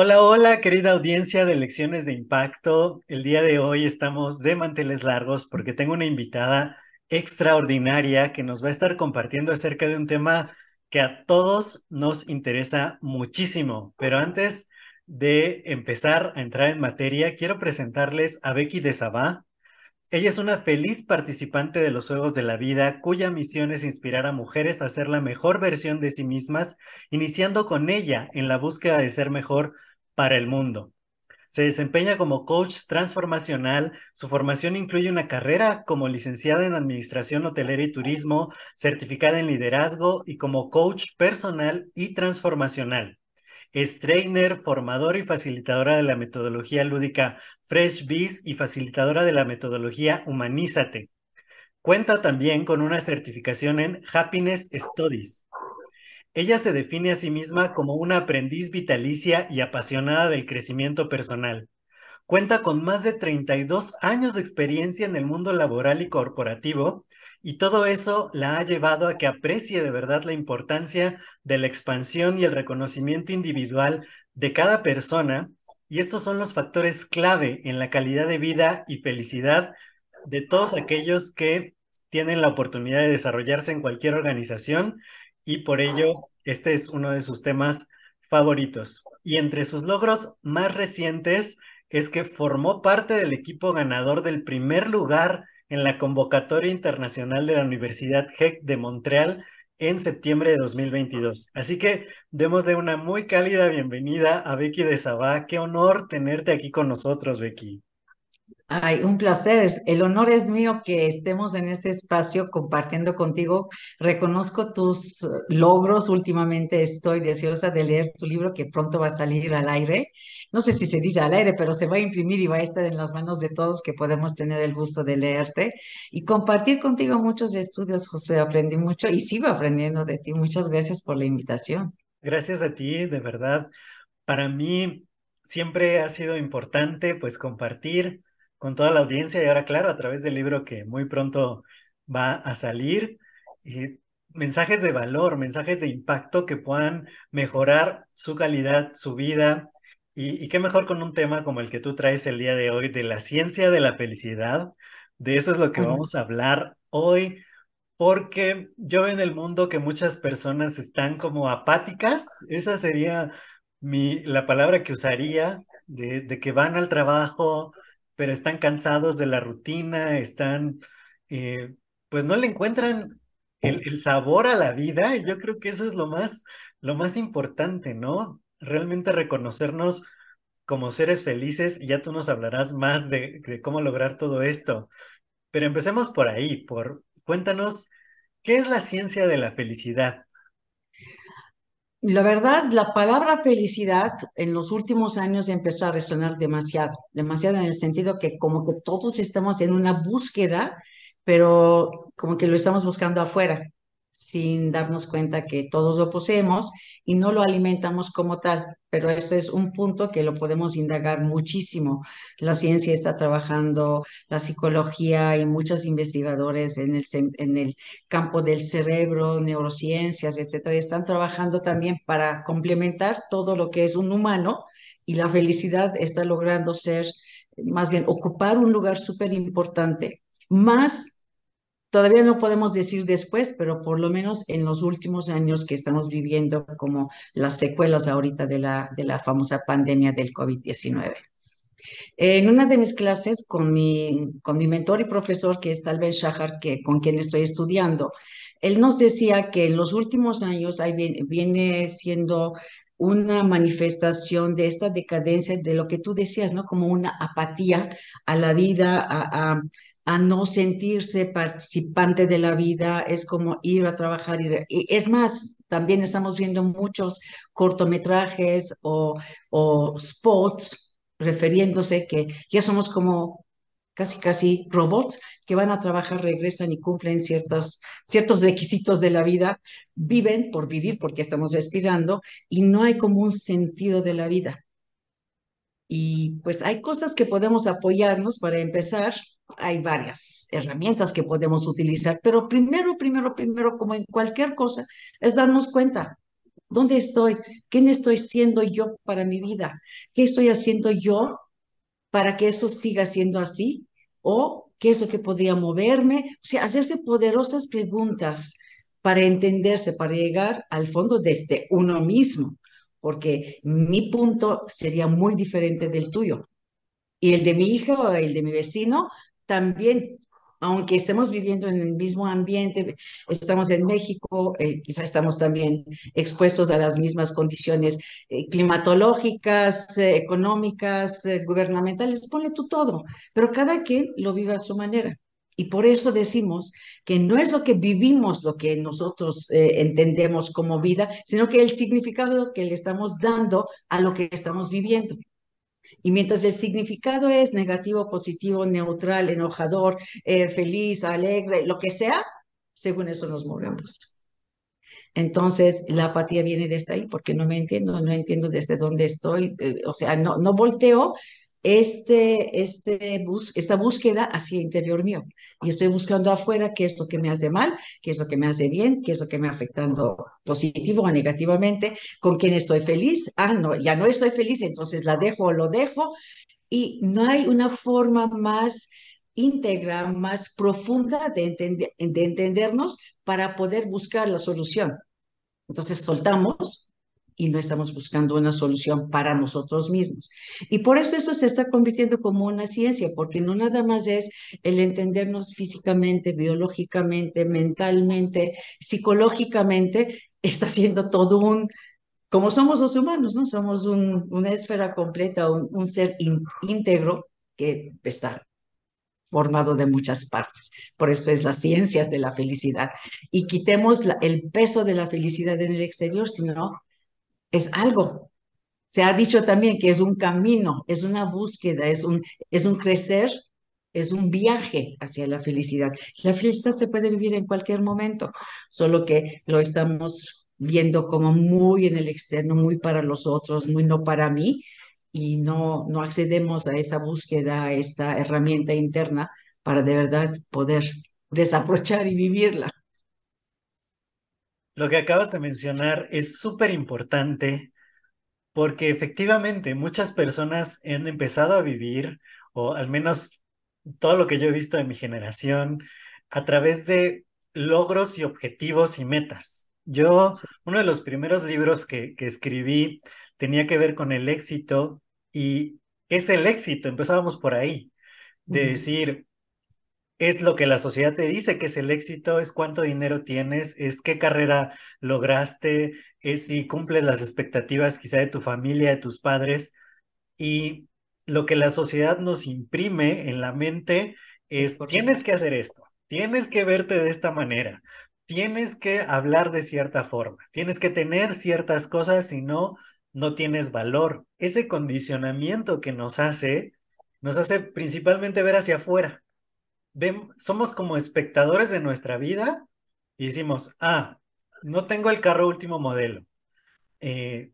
Hola, hola, querida audiencia de Lecciones de Impacto. El día de hoy estamos de manteles largos porque tengo una invitada extraordinaria que nos va a estar compartiendo acerca de un tema que a todos nos interesa muchísimo. Pero antes de empezar a entrar en materia, quiero presentarles a Becky de Sabá. Ella es una feliz participante de los Juegos de la Vida, cuya misión es inspirar a mujeres a ser la mejor versión de sí mismas, iniciando con ella en la búsqueda de ser mejor para el mundo. Se desempeña como coach transformacional. Su formación incluye una carrera como licenciada en Administración Hotelera y Turismo, certificada en liderazgo y como coach personal y transformacional. Es trainer, formador y facilitadora de la metodología lúdica Fresh Bees y facilitadora de la metodología Humanízate. Cuenta también con una certificación en Happiness Studies. Ella se define a sí misma como una aprendiz vitalicia y apasionada del crecimiento personal. Cuenta con más de 32 años de experiencia en el mundo laboral y corporativo y todo eso la ha llevado a que aprecie de verdad la importancia de la expansión y el reconocimiento individual de cada persona y estos son los factores clave en la calidad de vida y felicidad de todos aquellos que tienen la oportunidad de desarrollarse en cualquier organización y por ello este es uno de sus temas favoritos. Y entre sus logros más recientes es que formó parte del equipo ganador del primer lugar en la convocatoria internacional de la Universidad HEC de Montreal en septiembre de 2022. Así que démosle una muy cálida bienvenida a Becky de Sabá. Qué honor tenerte aquí con nosotros, Becky. Ay, un placer. El honor es mío que estemos en este espacio compartiendo contigo. Reconozco tus eh, logros. Últimamente estoy deseosa de leer tu libro que pronto va a salir al aire. No sé si se dice al aire, pero se va a imprimir y va a estar en las manos de todos que podemos tener el gusto de leerte y compartir contigo muchos estudios, José. Aprendí mucho y sigo aprendiendo de ti. Muchas gracias por la invitación. Gracias a ti, de verdad. Para mí siempre ha sido importante pues compartir con toda la audiencia y ahora, claro, a través del libro que muy pronto va a salir. Eh, mensajes de valor, mensajes de impacto que puedan mejorar su calidad, su vida. Y, y, qué mejor con un tema como el que tú traes el día de hoy, de la ciencia de la felicidad. De eso es lo que vamos a hablar hoy, porque yo veo en el mundo que muchas personas están como apáticas. Esa sería mi, la palabra que usaría, de, de que van al trabajo, pero están cansados de la rutina, están, eh, pues no le encuentran el, sabor a la vida y yo creo que eso es lo más, lo más importante, ¿no? Realmente reconocernos como seres felices y ya tú nos hablarás más de, de cómo lograr todo esto. Pero empecemos por ahí, por cuéntanos, ¿qué es la ciencia de la felicidad? La verdad, la palabra felicidad en los últimos años empezó a resonar demasiado, demasiado en el sentido que como que todos estamos en una búsqueda, pero como que lo estamos buscando afuera sin darnos cuenta que todos lo poseemos y no lo alimentamos como tal. Pero ese es un punto que lo podemos indagar muchísimo. La ciencia está trabajando, la psicología y muchos investigadores en el, en el campo del cerebro, neurociencias, etcétera, están trabajando también para complementar todo lo que es un humano y la felicidad está logrando ser, más bien, ocupar un lugar súper importante, más Todavía no podemos decir después, pero por lo menos en los últimos años que estamos viviendo como las secuelas ahorita de la, de la famosa pandemia del COVID-19. En una de mis clases con mi, con mi mentor y profesor, que es Tal Shahar, que, con quien estoy estudiando, él nos decía que en los últimos años viene, viene siendo una manifestación de esta decadencia, de lo que tú decías, ¿no? Como una apatía a la vida, a, a, a no sentirse participante de la vida, es como ir a trabajar. Y es más, también estamos viendo muchos cortometrajes o, o spots refiriéndose que ya somos como casi casi robots que van a trabajar, regresan y cumplen ciertos, ciertos requisitos de la vida, viven por vivir porque estamos respirando y no hay como un sentido de la vida. Y pues hay cosas que podemos apoyarnos para empezar hay varias herramientas que podemos utilizar, pero primero, primero, primero, como en cualquier cosa, es darnos cuenta ¿Dónde estoy? ¿Quién estoy siendo yo para mi vida? ¿Qué estoy haciendo yo para que eso siga siendo así? ¿O qué es lo que podría moverme? O sea, hacerse poderosas preguntas para entenderse, para llegar al fondo desde uno mismo, porque mi punto sería muy diferente del tuyo. Y el de mi hijo o el de mi vecino también aunque estemos viviendo en el mismo ambiente, estamos en México, eh, quizás estamos también expuestos a las mismas condiciones eh, climatológicas, eh, económicas, gubernamentales, ponle tú todo, pero cada quien lo vive a su manera. Y por eso decimos que no es lo que vivimos lo que nosotros entendemos como vida, sino que el significado que le estamos dando a lo que estamos viviendo. Y mientras el significado es negativo, positivo, neutral, enojador, eh, feliz, alegre, lo que sea, según eso nos movemos. Entonces, la apatía viene desde ahí, porque no me entiendo, no entiendo desde dónde estoy, eh, o sea, no, no volteo este, este bus, esta búsqueda hacia el interior mío. Y estoy buscando afuera qué es lo que me hace mal, qué es lo que me hace bien, qué es lo que me afectando positivo o negativamente, con quién estoy feliz. Ah, no, ya no estoy feliz, entonces la dejo o lo dejo. Y no hay una forma más íntegra, más profunda de, entender, de entendernos para poder buscar la solución. Entonces soltamos y no estamos buscando una solución para nosotros mismos. Y por eso eso se está convirtiendo como una ciencia, porque no nada más es el entendernos físicamente, biológicamente, mentalmente, psicológicamente, está siendo todo un, como somos los humanos, ¿no? Somos un, una esfera completa, un, un ser íntegro que está formado de muchas partes. Por eso es las ciencias de la felicidad. Y quitemos el peso de la felicidad en el exterior, sino es algo. Se ha dicho también que es un camino, es una búsqueda, es un, es un crecer, es un viaje hacia la felicidad. La felicidad se puede vivir en cualquier momento, solo que lo estamos viendo como muy en el externo, muy para los otros, muy no para mí, y no, no accedemos a esa búsqueda, a esta herramienta interna para de verdad poder desaprovechar y vivirla. Lo que acabas de mencionar es súper importante porque efectivamente muchas personas han empezado a vivir, o al menos todo lo que yo he visto de mi generación, a través de logros y objetivos y metas. Yo, uno de los primeros libros que, que escribí tenía que ver con el éxito y es el éxito, empezábamos por ahí, de decir, es lo que la sociedad te dice que es el éxito, es cuánto dinero tienes, es qué carrera lograste, es si cumples las expectativas quizá de tu familia, de tus padres. Y lo que la sociedad nos imprime en la mente es, tienes que hacer esto, tienes que verte de esta manera, tienes que hablar de cierta forma, tienes que tener ciertas cosas, si no, no tienes valor. Ese condicionamiento que nos hace, nos hace principalmente ver hacia afuera somos como espectadores de nuestra vida y decimos, ah, no tengo el carro último modelo. Eh,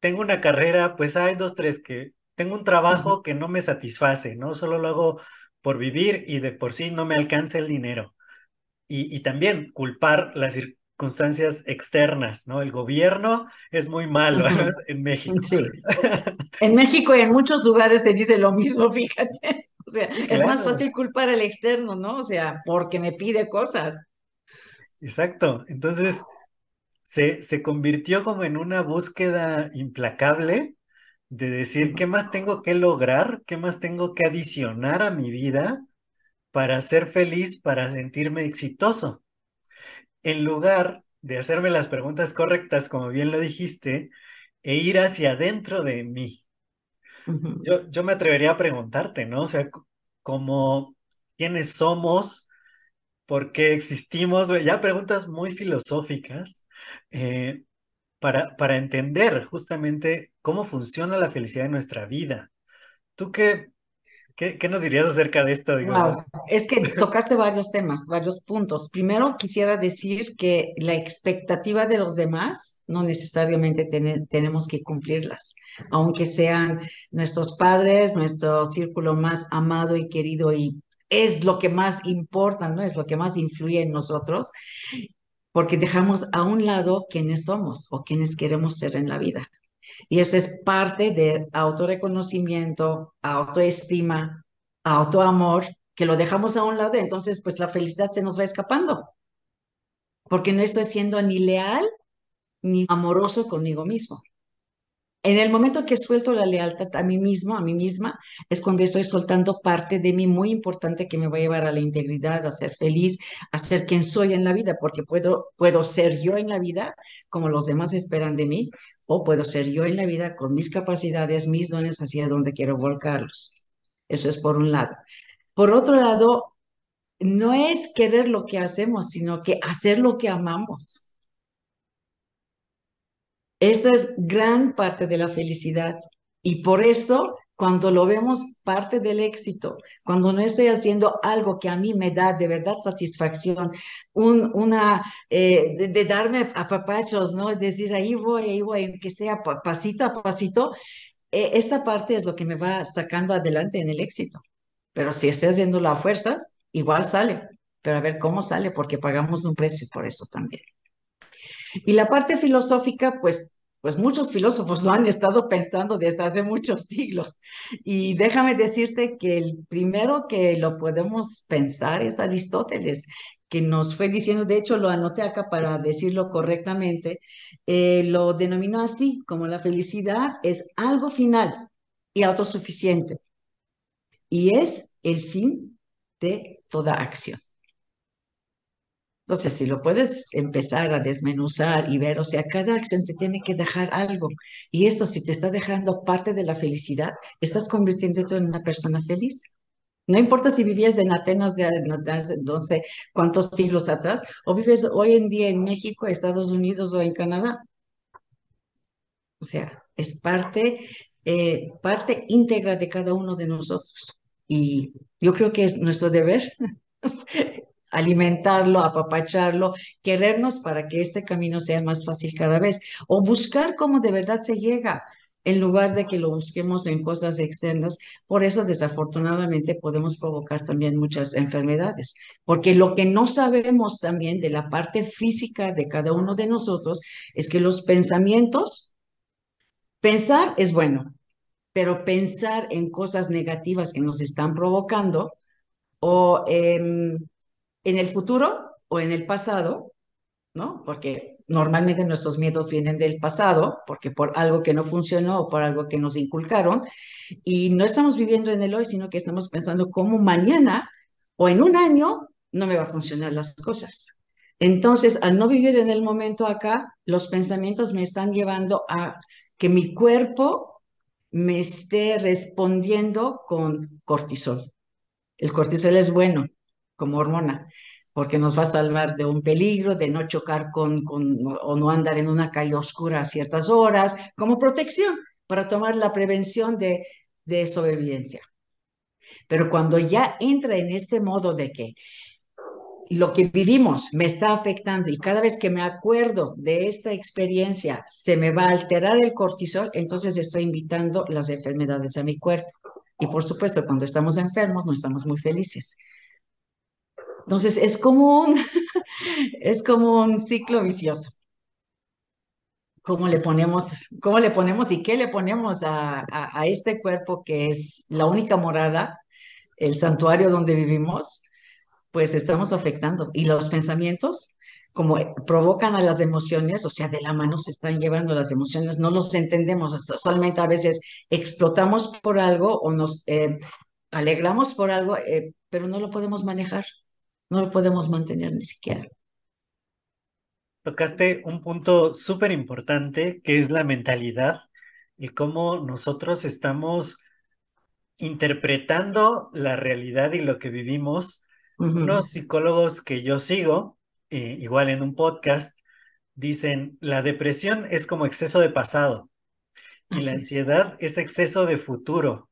tengo una carrera, pues hay dos, tres que tengo un trabajo que no me satisface, ¿no? Solo lo hago por vivir y de por sí no me alcanza el dinero. Y, y también culpar las circunstancias externas, ¿no? El gobierno es muy malo en México. Sí. En México y en muchos lugares se dice lo mismo, fíjate. O sea, es más fácil culpar al externo, ¿no? O sea, porque me pide cosas. Exacto. Entonces, se, se convirtió como en una búsqueda implacable de decir, ¿qué más tengo que lograr? ¿Qué más tengo que adicionar a mi vida para ser feliz, para sentirme exitoso? En lugar de hacerme las preguntas correctas, como bien lo dijiste, e ir hacia adentro de mí. Yo, yo me atrevería a preguntarte, ¿no? O sea, quiénes somos, por qué existimos, ya preguntas muy filosóficas eh, para, para entender justamente cómo funciona la felicidad en nuestra vida. ¿Tú qué, ¿Qué, nos dirías acerca de esto? Es que tocaste varios temas, varios puntos. Primero, quisiera decir que la expectativa de los demás no necesariamente tenemos que cumplirlas, aunque sean nuestros padres, nuestro círculo más amado y querido y es lo que más importa, ¿no? Es lo que más influye en nosotros porque dejamos a un lado quiénes somos o quiénes queremos ser en la vida. Y eso es parte de autorreconocimiento, autoestima, autoamor, que lo dejamos a un lado entonces pues la felicidad se nos va escapando, porque no estoy siendo ni leal ni amoroso conmigo mismo. En el momento que suelto la lealtad a mí mismo, a mí misma, es cuando estoy soltando parte de mí muy importante que me va a llevar a la integridad, a ser feliz, a ser quien soy en la vida, porque puedo, puedo ser yo en la vida como los demás esperan de mí, o puedo ser yo en la vida con mis capacidades, mis dones hacia donde quiero volcarlos. Eso es por un lado. Por otro lado, no es querer lo que hacemos, sino que hacer lo que amamos. Esto es gran parte de la felicidad y por eso cuando lo vemos parte del éxito, cuando no estoy haciendo algo que a mí me da de verdad satisfacción, un, una, eh, de, darme a papachos, ¿no? Es decir, ahí voy, ahí voy, que sea pasito a pasito, eh, esta parte es lo que me va sacando adelante en el éxito. Pero si estoy haciéndolo a fuerzas, igual sale, pero a ver cómo sale, porque pagamos un precio por eso también. Y la parte filosófica, pues, pues muchos filósofos lo han estado pensando desde hace muchos siglos. Y déjame decirte que el primero que lo podemos pensar es Aristóteles, que nos fue diciendo, de hecho lo anoté acá para decirlo correctamente, eh, lo denominó así, como la felicidad es algo final y autosuficiente. Y es el fin de toda acción. Entonces, si lo puedes empezar a desmenuzar y ver, o sea, cada acción te tiene que dejar algo. Y esto, si te está dejando parte de la felicidad, estás convirtiéndote en una persona feliz. No importa si vivías en Atenas de, no sé cuántos siglos atrás, o vives hoy en día en México, Estados Unidos o en Canadá. O sea, es parte, eh, parte íntegra de cada uno de nosotros. Y yo creo que es nuestro deber alimentarlo, apapacharlo, querernos para que este camino sea más fácil cada vez, o buscar cómo de verdad se llega en lugar de que lo busquemos en cosas externas. Por eso, desafortunadamente, podemos provocar también muchas enfermedades, porque lo que no sabemos también de la parte física de cada uno de nosotros es que los pensamientos, pensar es bueno, pero pensar en cosas negativas que nos están provocando o en el futuro o en el pasado, ¿no? Porque normalmente nuestros miedos vienen del pasado, porque por algo que no funcionó o por algo que nos inculcaron, y no estamos viviendo en el hoy, sino que estamos pensando cómo mañana o en un año no me va a funcionar las cosas. Entonces, al no vivir en el momento acá, los pensamientos me están llevando a que mi cuerpo me esté respondiendo con cortisol. El cortisol es bueno, como hormona, porque nos va a salvar de un peligro, de no chocar con, con o no andar en una calle oscura a ciertas horas, como protección para tomar la prevención de, de sobrevivencia. Pero cuando ya entra en este modo de que lo que vivimos me está afectando y cada vez que me acuerdo de esta experiencia se me va a alterar el cortisol, entonces estoy invitando las enfermedades a mi cuerpo. Y por supuesto, cuando estamos enfermos no estamos muy felices. Entonces es como un, es como un ciclo vicioso. ¿Cómo le ponemos, cómo le ponemos y qué le ponemos a, a, este cuerpo que es la única morada, el santuario donde vivimos? Pues estamos afectando. Y los pensamientos, como provocan a las emociones, o sea, de la mano se están llevando las emociones, no los entendemos, solamente a veces explotamos por algo o nos eh, alegramos por algo, eh, pero no lo podemos manejar no lo podemos mantener ni siquiera. Tocaste un punto súper importante que es la mentalidad y cómo nosotros estamos interpretando la realidad y lo que vivimos. Unos psicólogos que yo sigo, eh, igual en un podcast, dicen, la depresión es como exceso de pasado y la ansiedad es exceso de futuro.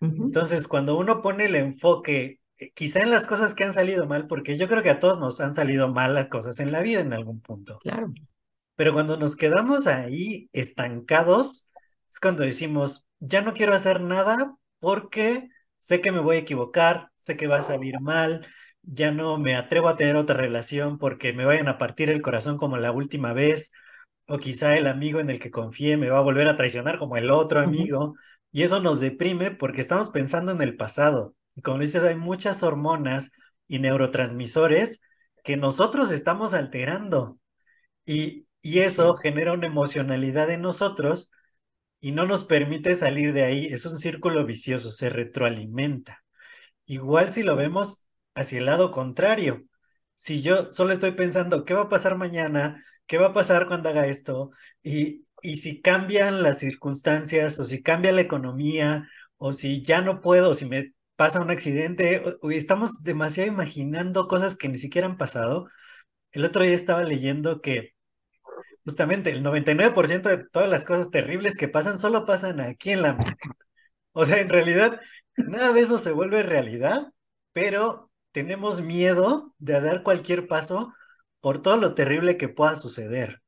Entonces, cuando uno pone el enfoque quizá en las cosas que han salido mal, porque yo creo que a todos nos han salido mal las cosas en la vida en algún punto. Claro. Pero cuando nos quedamos ahí estancados, es cuando decimos, ya no quiero hacer nada porque sé que me voy a equivocar, sé que va a salir mal, ya no me atrevo a tener otra relación porque me vayan a partir el corazón como la última vez, o quizá el amigo en el que confié me va a volver a traicionar como el otro amigo, y eso nos deprime porque estamos pensando en el pasado. Y como dices, hay muchas hormonas y neurotransmisores que nosotros estamos alterando. Y, y eso genera una emocionalidad en nosotros y no nos permite salir de ahí. Es un círculo vicioso, se retroalimenta. Igual si lo vemos hacia el lado contrario. Si yo solo estoy pensando, ¿qué va a pasar mañana? ¿Qué va a pasar cuando haga esto? Y, y si cambian las circunstancias o si cambia la economía o si ya no puedo, o si me pasa un accidente, o, estamos demasiado imaginando cosas que ni siquiera han pasado. El otro día estaba leyendo que justamente el 99% de todas las cosas terribles que pasan solo pasan aquí en la O sea, en realidad, nada de eso se vuelve realidad, pero tenemos miedo de dar cualquier paso por todo lo terrible que pueda suceder.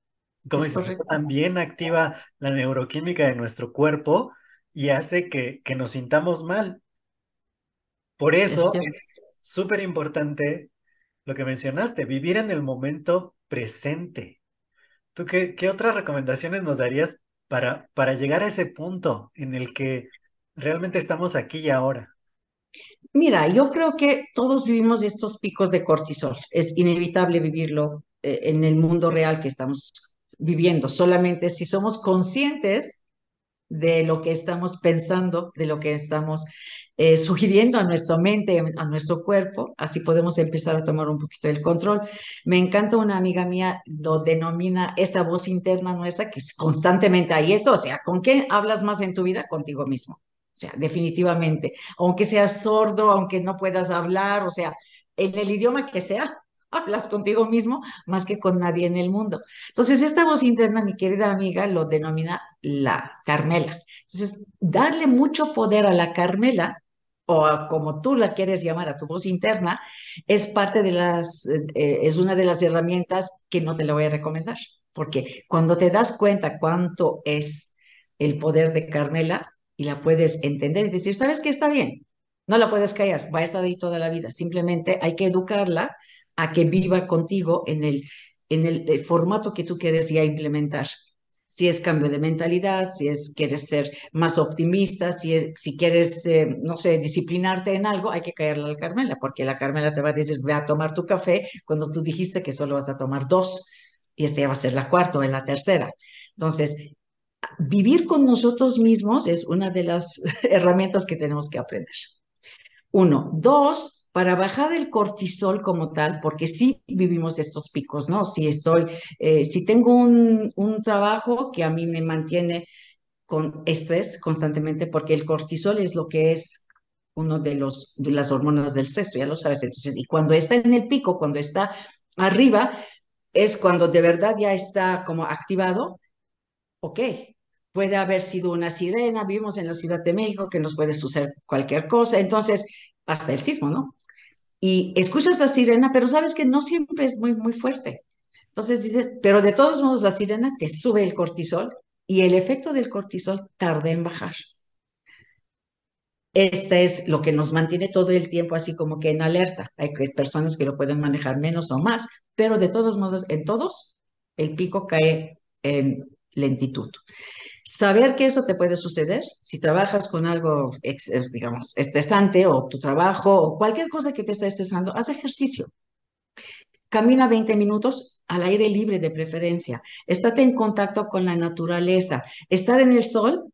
Como dices, eso también activa la neuroquímica de nuestro cuerpo y hace que, que nos sintamos mal. Por eso es súper importante lo que mencionaste, vivir en el momento presente. ¿Tú qué, qué otras recomendaciones nos darías para, para llegar a ese punto en el que realmente estamos aquí y ahora? Mira, yo creo que todos vivimos estos picos de cortisol. Es inevitable vivirlo eh, en el mundo real que estamos viviendo. Solamente si somos conscientes de lo que estamos pensando, de lo que estamos eh, sugiriendo a nuestra mente, a nuestro cuerpo, así podemos empezar a tomar un poquito el control. Me encanta una amiga mía, lo denomina esa voz interna nuestra, que es constantemente ahí. Esto, o sea, ¿con qué hablas más en tu vida? Contigo mismo. O sea, definitivamente. Aunque seas sordo, aunque no puedas hablar, o sea, en el idioma que sea, hablas contigo mismo más que con nadie en el mundo. Entonces, esta voz interna, mi querida amiga, lo denomina la Carmela. Entonces, darle mucho poder a la Carmela o como tú la quieres llamar a tu voz interna, es parte de las, eh, es una de las herramientas que no te la voy a recomendar, porque cuando te das cuenta cuánto es el poder de Carmela y la puedes entender y decir, ¿sabes qué? Está bien, no la puedes callar, va a estar ahí toda la vida, simplemente hay que educarla a que viva contigo en el, en el formato que tú quieres ya implementar si es cambio de mentalidad, si es quieres ser más optimista, si, si quieres, eh, no sé, disciplinarte en algo, hay que caerle a la Carmela, porque la Carmela te va a decir, ve a tomar tu café cuando tú dijiste que solo vas a tomar dos y este ya va a ser la cuarta o la tercera. Entonces, vivir con nosotros mismos es una de las herramientas que tenemos que aprender. Uno. Dos, para bajar el cortisol como tal, porque sí vivimos estos picos, ¿no? Si estoy, eh, si tengo un, un trabajo que a mí me mantiene con estrés constantemente, porque el cortisol es lo que es uno de, los, de las hormonas del sexo, ya lo sabes. Entonces, y cuando está en el pico, cuando está arriba, es cuando de verdad ya está como activado, ok, puede haber sido una sirena, vivimos en la Ciudad de México, que nos puede suceder cualquier cosa, entonces, hasta el sismo, ¿no? Y escuchas la sirena, pero sabes que no siempre es muy, muy fuerte. Entonces pero de todos modos la sirena te sube el cortisol y el efecto del cortisol tarda en bajar. Este es lo que nos mantiene todo el tiempo así como que en alerta. Hay personas que lo pueden manejar menos o más, pero de todos modos, en todos, el pico cae en lentitud. Saber que eso te puede suceder si trabajas con algo, digamos, estresante o tu trabajo o cualquier cosa que te está estresando, haz ejercicio. Camina 20 minutos al aire libre de preferencia. Estate en contacto con la naturaleza. Estar en el sol,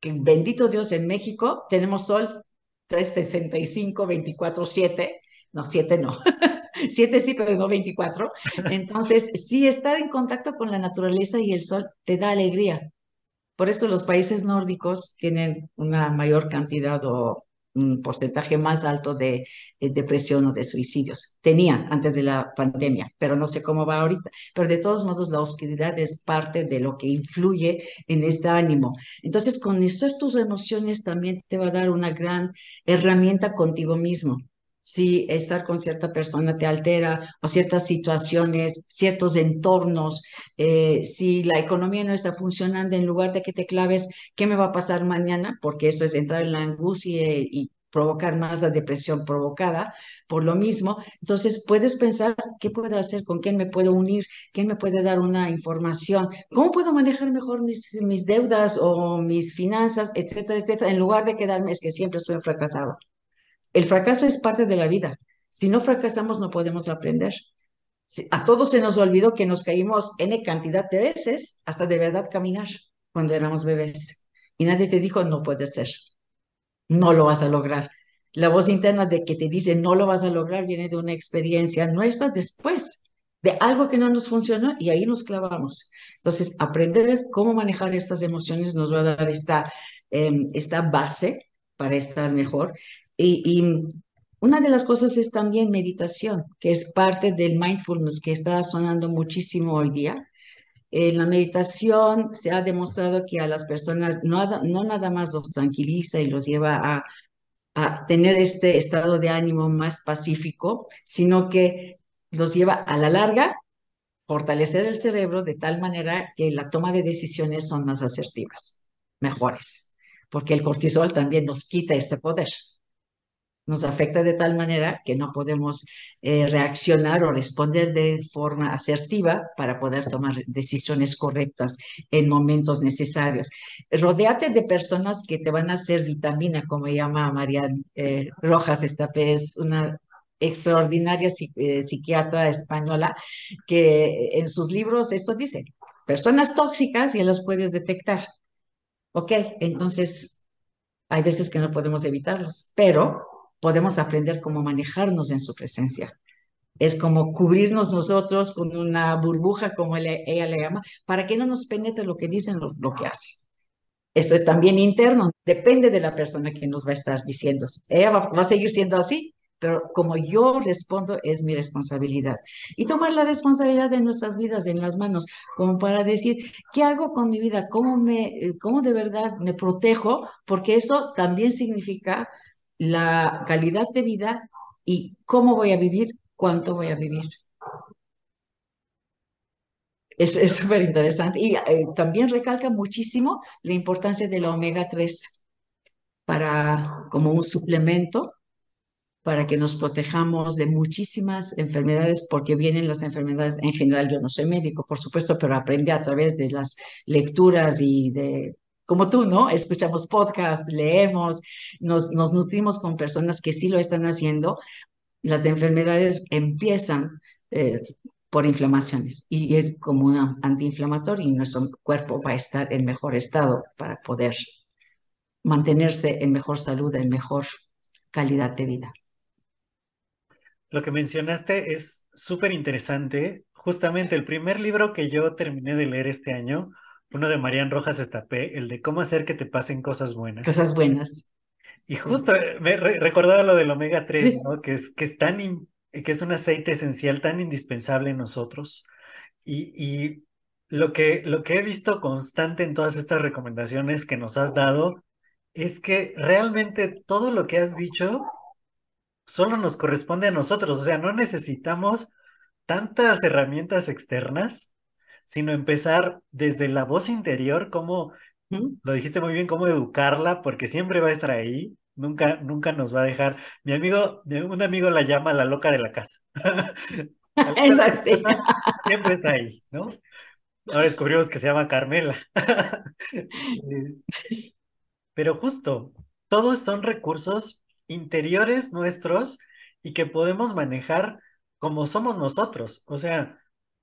que bendito Dios en México tenemos sol 365, 24, 7. No, 7 no. 7 sí, pero no 24. Entonces, sí, estar en contacto con la naturaleza y el sol te da alegría. Por eso los países nórdicos tienen una mayor cantidad o un porcentaje más alto de, depresión o de suicidios. Tenían antes de la pandemia, pero no sé cómo va ahorita. Pero de todos modos, la oscuridad es parte de lo que influye en este ánimo. Entonces, conocer tus emociones también te va a dar una gran herramienta contigo mismo si estar con cierta persona te altera o ciertas situaciones, ciertos entornos, eh, si la economía no está funcionando, en lugar de que te claves, ¿qué me va a pasar mañana? Porque eso es entrar en la angustia y provocar más la depresión provocada por lo mismo. Entonces puedes pensar qué puedo hacer, con quién me puedo unir, quién me puede dar una información, cómo puedo manejar mejor mis, mis deudas o mis finanzas, etcétera, etcétera, en lugar de quedarme es que siempre estoy fracasado. El fracaso es parte de la vida. Si no fracasamos no podemos aprender. A todos se nos olvidó que nos caímos N cantidad de veces hasta de verdad caminar cuando éramos bebés. Y nadie te dijo, no puede ser no lo vas a lograr. La voz interna de que te dice no lo vas a lograr viene de una experiencia nuestra después, de algo que no nos funcionó y ahí nos clavamos. Entonces, aprender cómo manejar estas emociones nos va a dar esta, em, esta base para estar mejor. Y, y una de las cosas es también meditación, que es parte del mindfulness que está sonando muchísimo hoy día. En la meditación se ha demostrado que a las personas no, no nada más los tranquiliza y los lleva a, a tener este estado de ánimo más pacífico, sino que los lleva a la larga fortalecer el cerebro de tal manera que la toma de decisiones son más asertivas, mejores, porque el cortisol también nos quita este poder nos afecta de tal manera que no podemos eh, reaccionar o responder de forma asertiva para poder tomar decisiones correctas en momentos necesarios. Rodéate de personas que te van a hacer vitamina, como llama María eh, Rojas, esta es una extraordinaria eh, psiquiatra española que en sus libros esto dice, personas tóxicas y las puedes detectar. Ok, entonces hay veces que no podemos evitarlos, pero podemos aprender cómo manejarnos en su presencia. Es como cubrirnos nosotros con una burbuja, como ella, le llama, para que no nos penetre lo que dicen, lo, lo que hacen. Esto es también interno, depende de la persona que nos va a estar diciendo. Ella va, va, a seguir siendo así, pero como yo respondo es mi responsabilidad. Y tomar la responsabilidad de nuestras vidas en las manos, como para decir, ¿qué hago con mi vida? ¿Cómo, me, cómo de verdad me protejo? Porque eso también significa la calidad de vida y cómo voy a vivir, cuánto voy a vivir. Es súper interesante. Y eh, también recalca muchísimo la importancia de la omega 3 para, como un suplemento para que nos protejamos de muchísimas enfermedades, porque vienen las enfermedades en general. Yo no soy médico, por supuesto, pero aprendí a través de las lecturas y de como tú, ¿no? Escuchamos podcasts, leemos, nos, nutrimos con personas que sí lo están haciendo. Las enfermedades empiezan eh, por inflamaciones y es como un antiinflamatorio y nuestro cuerpo va a estar en mejor estado para poder mantenerse en mejor salud, en mejor calidad de vida. Lo que mencionaste es súper interesante. Justamente el primer libro que yo terminé de leer este año uno de Marian Rojas Estapé, el de cómo hacer que te pasen cosas buenas. Cosas buenas. Y justo eh, me recordaba lo del omega 3, ¿no? Que es, que es tan, que es un aceite esencial tan indispensable en nosotros. Y, y lo, que, lo que he visto constante en todas estas recomendaciones que nos has dado es que realmente todo lo que has dicho solo nos corresponde a nosotros. O sea, no necesitamos tantas herramientas externas sino empezar desde la voz interior, como lo dijiste muy bien, cómo educarla, porque siempre va a estar ahí, nunca, nunca nos va a dejar. Mi amigo, un amigo la llama la loca de la casa. siempre está ahí, ¿no? Ahora descubrimos que se llama Carmela. Pero justo, todos son recursos interiores nuestros y que podemos manejar como somos nosotros. O sea,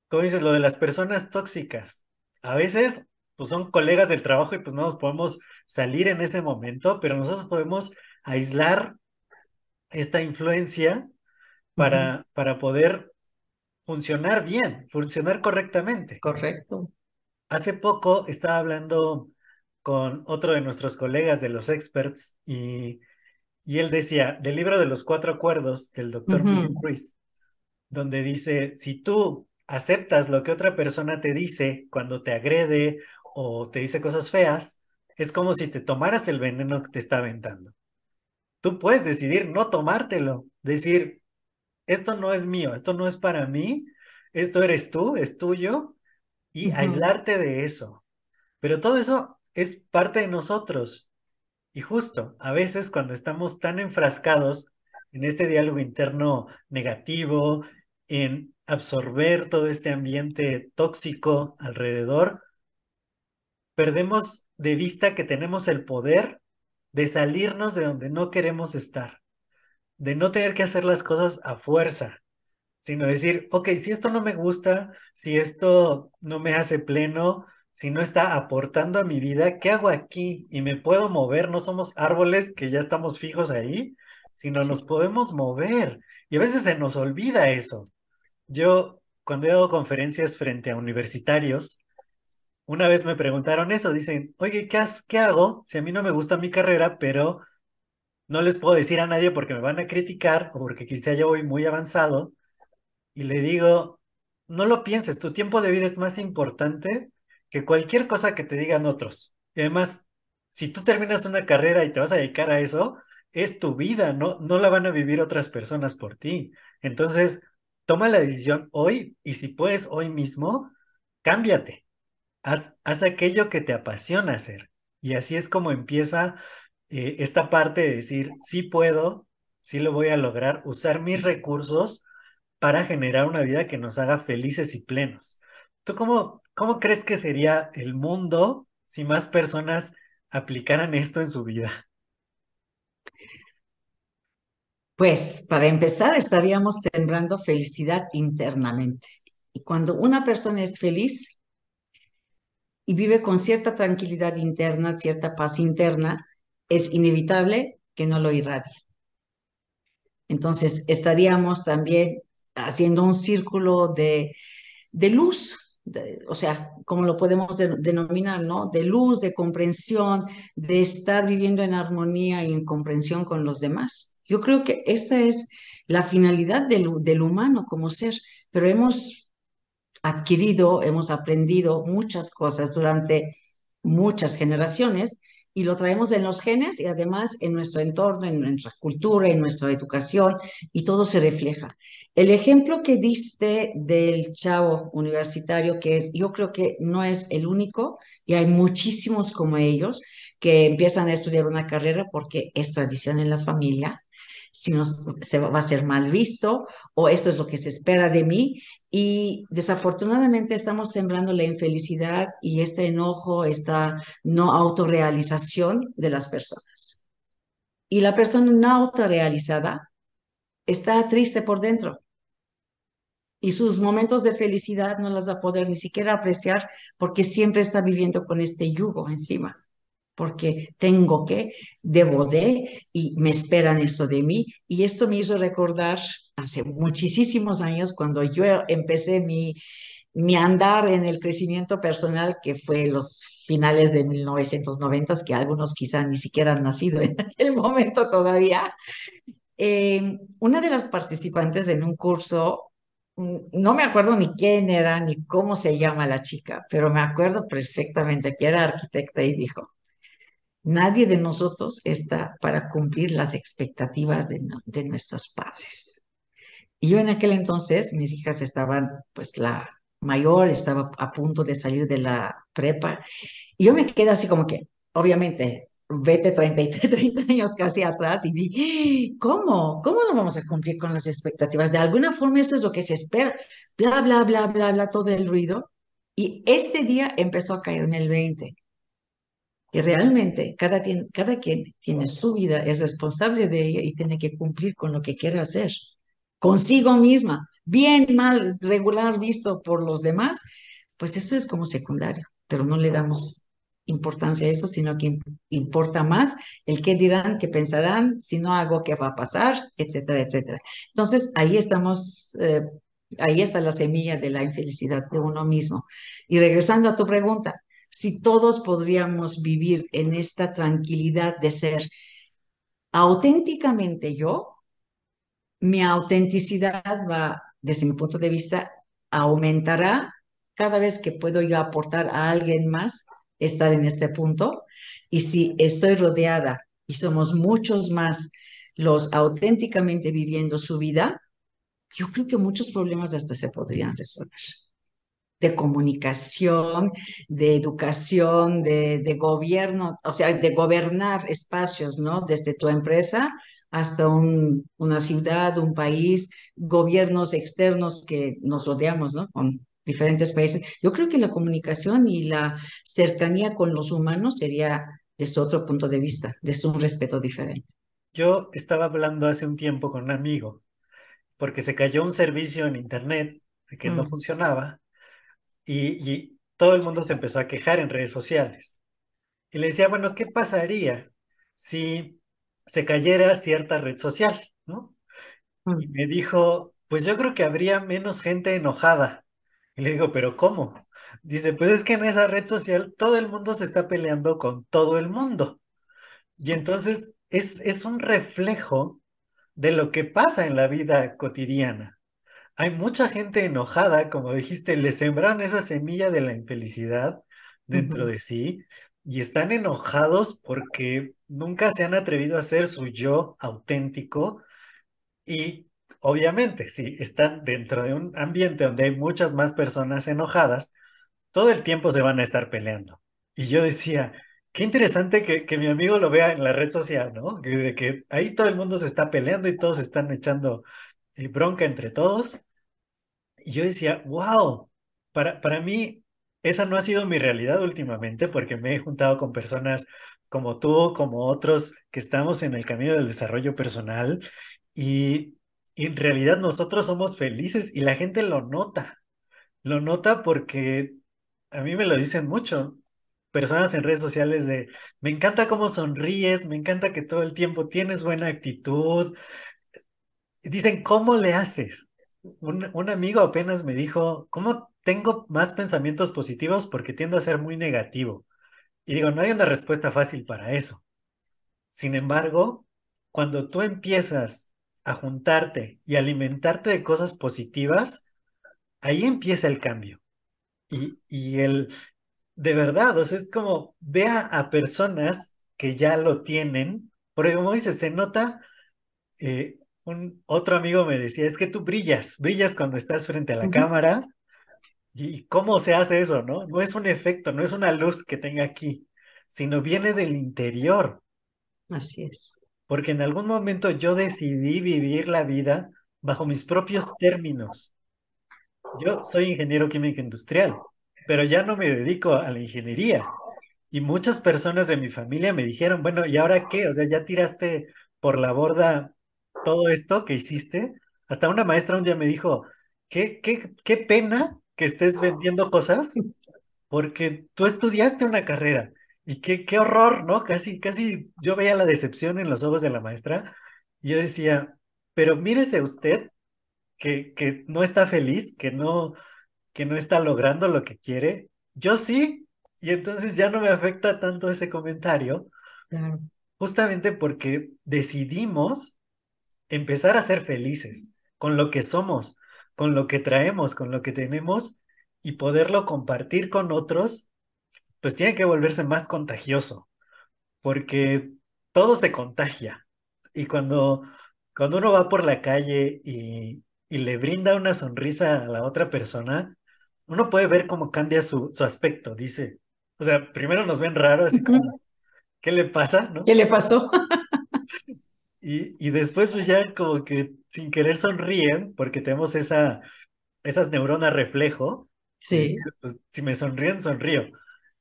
como dices, lo de las personas tóxicas. A veces, pues son colegas del trabajo y pues no nos podemos salir en ese momento, pero nosotros podemos aislar esta influencia para, para poder funcionar bien, funcionar correctamente. Correcto. Hace poco estaba hablando con otro de nuestros colegas de los experts y, y él decía, del libro de los cuatro acuerdos del doctor uh donde dice, si tú aceptas lo que otra persona te dice cuando te agrede o te dice cosas feas, es como si te tomaras el veneno que te está aventando. Tú puedes decidir no tomártelo, decir, esto no es mío, esto no es para mí, esto eres tú, es tuyo, y aislarte de eso. Pero todo eso es parte de nosotros. Y justo, a veces cuando estamos tan enfrascados en este diálogo interno negativo, en absorber todo este ambiente tóxico alrededor, perdemos de vista que tenemos el poder de salirnos de donde no queremos estar, de no tener que hacer las cosas a fuerza, sino decir, ok, si esto no me gusta, si esto no me hace pleno, si no está aportando a mi vida, ¿qué hago aquí? Y me puedo mover, no somos árboles que ya estamos fijos ahí, sino nos podemos mover. Y a veces se nos olvida eso. Yo, cuando he dado conferencias frente a universitarios, una vez me preguntaron eso, dicen, oye, ¿qué, ¿qué hago si a mí no me gusta mi carrera, pero no les puedo decir a nadie porque me van a criticar o porque quizá yo voy muy avanzado? Y le digo, no lo pienses, tu tiempo de vida es más importante que cualquier cosa que te digan otros. Y además, si tú terminas una carrera y te vas a dedicar a eso, es tu vida, no, no la van a vivir otras personas por ti. Entonces, toma la decisión hoy y si puedes hoy mismo, cámbiate. Haz, haz aquello que te apasiona hacer. Y así es como empieza eh, esta parte de decir, sí puedo, sí lo voy a lograr, usar mis recursos para generar una vida que nos haga felices y plenos. ¿Tú cómo, cómo crees que sería el mundo si más personas aplicaran esto en su vida? Pues para empezar, estaríamos sembrando felicidad internamente. Y cuando una persona es feliz y vive con cierta tranquilidad interna, cierta paz interna, es inevitable que no lo irradie. Entonces, estaríamos también haciendo un círculo de, de luz, o sea, como lo podemos denominar, ¿no? De luz, de comprensión, de estar viviendo en armonía y en comprensión con los demás. Yo creo que esta es la finalidad del, del humano como ser, pero hemos adquirido, hemos aprendido muchas cosas durante muchas generaciones y lo traemos en los genes y además en nuestro entorno, en nuestra cultura, en nuestra educación y todo se refleja. El ejemplo que diste del chavo universitario, que es, yo creo que no es el único y hay muchísimos como ellos que empiezan a estudiar una carrera porque es tradición en la familia, si no se va a ser mal visto o esto es lo que se espera de mí y desafortunadamente estamos sembrando la infelicidad y este enojo, esta no autorrealización de las personas. Y la persona no autorrealizada está triste por dentro. Y sus momentos de felicidad no las va a poder ni siquiera apreciar porque siempre está viviendo con este yugo encima porque tengo que, debo de, y me esperan esto de mí. Y esto me hizo recordar hace muchísimos años cuando yo empecé mi, mi andar en el crecimiento personal, que fue los finales de 1990, que algunos quizás ni siquiera han nacido en aquel momento todavía. Eh, una de las participantes en un curso, mm, no me acuerdo ni quién era ni cómo se llama la chica, pero me acuerdo perfectamente que era arquitecta y dijo, Nadie de nosotros está para cumplir las expectativas de, nuestros padres. Y yo en aquel entonces, mis hijas estaban, pues la mayor estaba a punto de salir de la prepa, y yo me quedé así como que, obviamente, vete 30, 30 años casi atrás y di, ¿cómo? ¿Cómo no vamos a cumplir con las expectativas? De alguna forma eso es lo que se espera, bla, bla, bla, bla, bla, todo el ruido. Y este día empezó a caerme el 20 que realmente cada, cada quien tiene su vida, es responsable de ella y tiene que cumplir con lo que quiere hacer, consigo misma, bien, mal, regular, visto por los demás, pues eso es como secundario, pero no le damos importancia a eso, sino que importa más el qué dirán, qué pensarán, si no hago, qué va a pasar, etcétera, etcétera. Entonces, ahí estamos, eh, ahí está la semilla de la infelicidad de uno mismo. Y regresando a tu pregunta, si todos podríamos vivir en esta tranquilidad de ser auténticamente yo, mi autenticidad va, desde mi punto de vista, aumentará cada vez que puedo yo aportar a alguien más estar en este punto. Y si estoy rodeada y somos muchos más los auténticamente viviendo su vida, yo creo que muchos problemas hasta se podrían resolver. De comunicación, de educación, de, de, gobierno, o sea, de gobernar espacios, ¿no? Desde tu empresa hasta un, una ciudad, un país, gobiernos externos que nos rodeamos, ¿no? Con diferentes países. Yo creo que la comunicación y la cercanía con los humanos sería desde otro punto de vista, desde un respeto diferente. Yo estaba hablando hace un tiempo con un amigo porque se cayó un servicio en internet que no mm. funcionaba y, y todo el mundo se empezó a quejar en redes sociales. Y le decía, bueno, ¿qué pasaría si se cayera cierta red social? ¿no? Y mm. me dijo, pues yo creo que habría menos gente enojada. Y le digo, ¿pero cómo? Dice, pues es que en esa red social todo el mundo se está peleando con todo el mundo. Y entonces es, es un reflejo de lo que pasa en la vida cotidiana. Hay mucha gente enojada, como dijiste, le sembraron esa semilla de la infelicidad dentro de sí y están enojados porque nunca se han atrevido a ser su yo auténtico y obviamente si están dentro de un ambiente donde hay muchas más personas enojadas, todo el tiempo se van a estar peleando. Y yo decía, Qué interesante que, que, mi amigo lo vea en la red social, ¿no? Que, que ahí todo el mundo se está peleando y todos están echando eh, bronca entre todos. Y yo decía, wow, para, para mí esa no ha sido mi realidad últimamente porque me he juntado con personas como tú, como otros que estamos en el camino del desarrollo personal y, y en realidad nosotros somos felices y la gente lo nota. Lo nota porque a mí me lo dicen mucho personas en redes sociales de, me encanta cómo sonríes, me encanta que todo el tiempo tienes buena actitud. Dicen, ¿cómo le haces? Un, un amigo apenas me dijo, ¿cómo tengo más pensamientos positivos? Porque tiendo a ser muy negativo. Y digo, no hay una respuesta fácil para eso. Sin embargo, cuando tú empiezas a juntarte y alimentarte de cosas positivas, ahí empieza el cambio. Y, y el, de verdad, o sea, es como vea a personas que ya lo tienen, porque como dices, se nota, eh, un otro amigo me decía, es que tú brillas, brillas cuando estás frente a la cámara, y cómo se hace eso, ¿no? No es un efecto, no es una luz que tenga aquí, sino viene del interior. Así es. Porque en algún momento yo decidí vivir la vida bajo mis propios términos. Yo soy ingeniero químico industrial pero ya no me dedico a la ingeniería. Y muchas personas de mi familia me dijeron, bueno, ¿y ahora qué? O sea, ya tiraste por la borda todo esto que hiciste. Hasta una maestra un día me dijo, qué, qué, qué pena que estés vendiendo cosas, porque tú estudiaste una carrera. Y qué, qué horror, ¿no? Casi, casi yo veía la decepción en los ojos de la maestra. Y yo decía, pero mírese usted que, que no está feliz, que no, que no está logrando lo que quiere, yo sí, y entonces ya no me afecta tanto ese comentario, justamente porque decidimos empezar a ser felices con lo que somos, con lo que traemos, con lo que tenemos y poderlo compartir con otros, pues tiene que volverse más contagioso, porque todo se contagia. Y cuando, cuando uno va por la calle y, y le brinda una sonrisa a la otra persona, uno puede ver cómo cambia su, su aspecto, dice. O sea, primero nos ven raro, así como, ¿qué le pasa? ¿no? ¿Qué le pasó? Y, y después pues ya como que sin querer sonríen porque tenemos esa, esas neuronas reflejo. Sí. Pues, si me sonríen, sonrío.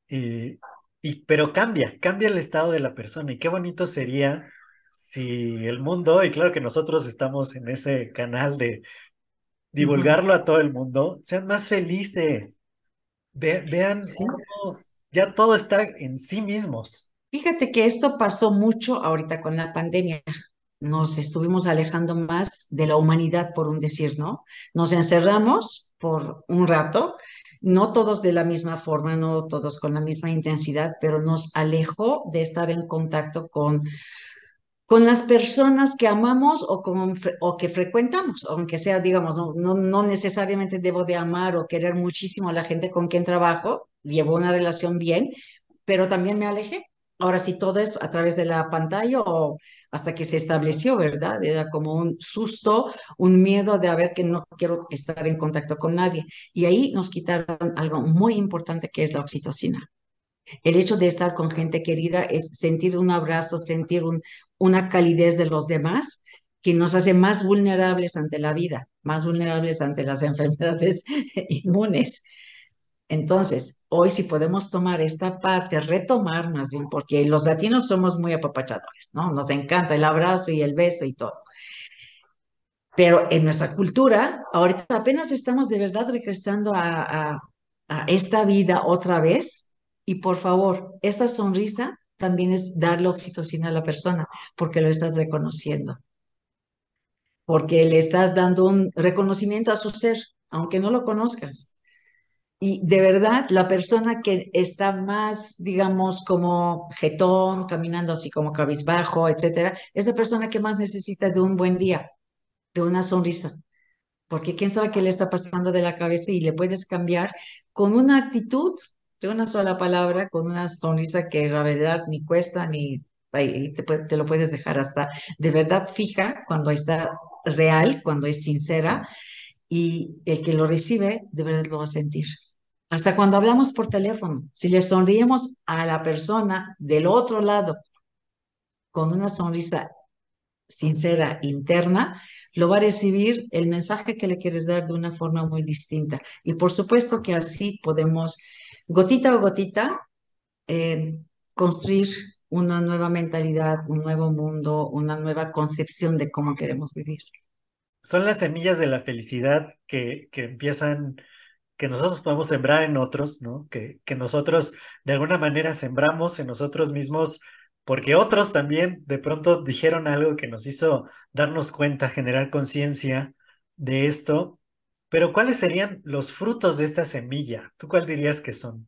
Y, y, pero cambia, cambia el estado de la persona. Y qué bonito sería si el mundo, y claro que nosotros estamos en ese canal de divulgarlo a todo el mundo, sean más felices, vean cómo ya todo está en sí mismos. Fíjate que esto pasó mucho ahorita con la pandemia. Nos estuvimos alejando más de la humanidad, por un decir, ¿no? Nos encerramos por un rato, no todos de la misma forma, no todos con la misma intensidad, pero nos alejó de estar en contacto con con las personas que amamos o, con, o que frecuentamos, aunque sea, digamos, no, no, no, necesariamente debo de amar o querer muchísimo a la gente con quien trabajo, llevo una relación bien, pero también me alejé. Ahora sí, todo esto a través de la pantalla o hasta que se estableció, ¿verdad? Era como un susto, un miedo de a ver que no quiero estar en contacto con nadie. Y ahí nos quitaron algo muy importante que es la oxitocina. El hecho de estar con gente querida es sentir un abrazo, sentir un, una calidez de los demás que nos hace más vulnerables ante la vida, más vulnerables ante las enfermedades inmunes. Entonces, hoy si podemos tomar esta parte, retomar más bien, porque los latinos somos muy apapachadores, ¿no? Nos encanta el abrazo y el beso y todo. Pero en nuestra cultura, ahorita apenas estamos de verdad regresando a, esta vida otra vez. Y por favor, esta sonrisa también es darle oxitocina a la persona, porque lo estás reconociendo, porque le estás dando un reconocimiento a su ser, aunque no lo conozcas. Y de verdad, la persona que está más, digamos, como jetón, caminando así como cabizbajo, etcétera, es la persona que más necesita de un buen día, de una sonrisa. Porque quién sabe qué le está pasando de la cabeza y le puedes cambiar con una actitud, de una sola palabra, con una sonrisa que la verdad ni cuesta ni te, te lo puedes dejar hasta de verdad fija cuando está real, cuando es sincera y el que lo recibe de verdad lo va a sentir. Hasta cuando hablamos por teléfono, si le sonríemos a la persona del otro lado con una sonrisa sincera, interna, lo va a recibir el mensaje que le quieres dar de una forma muy distinta. Y por supuesto que así podemos, gotita a gotita, eh, construir una nueva mentalidad, un nuevo mundo, una nueva concepción de cómo queremos vivir. Son las semillas de la felicidad que, que empiezan que nosotros podemos sembrar en otros, ¿no? Que, que nosotros de alguna manera sembramos en nosotros mismos porque otros también de pronto dijeron algo que nos hizo darnos cuenta, generar conciencia de esto. Pero ¿cuáles serían los frutos de esta semilla? ¿Tú cuál dirías que son?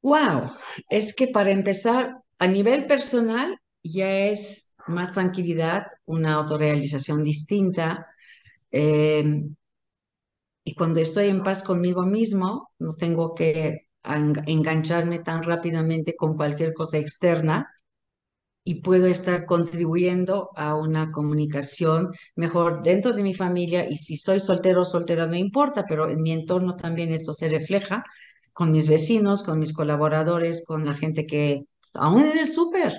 Wow, es que para empezar, a nivel personal ya es más tranquilidad, una autorrealización distinta, eh, y cuando estoy en paz conmigo mismo, no tengo que engancharme tan rápidamente con cualquier cosa externa y puedo estar contribuyendo a una comunicación mejor dentro de mi familia y si soy soltero o soltera no importa, pero en mi entorno también esto se refleja con mis vecinos, con mis colaboradores, con la gente que aún en el súper,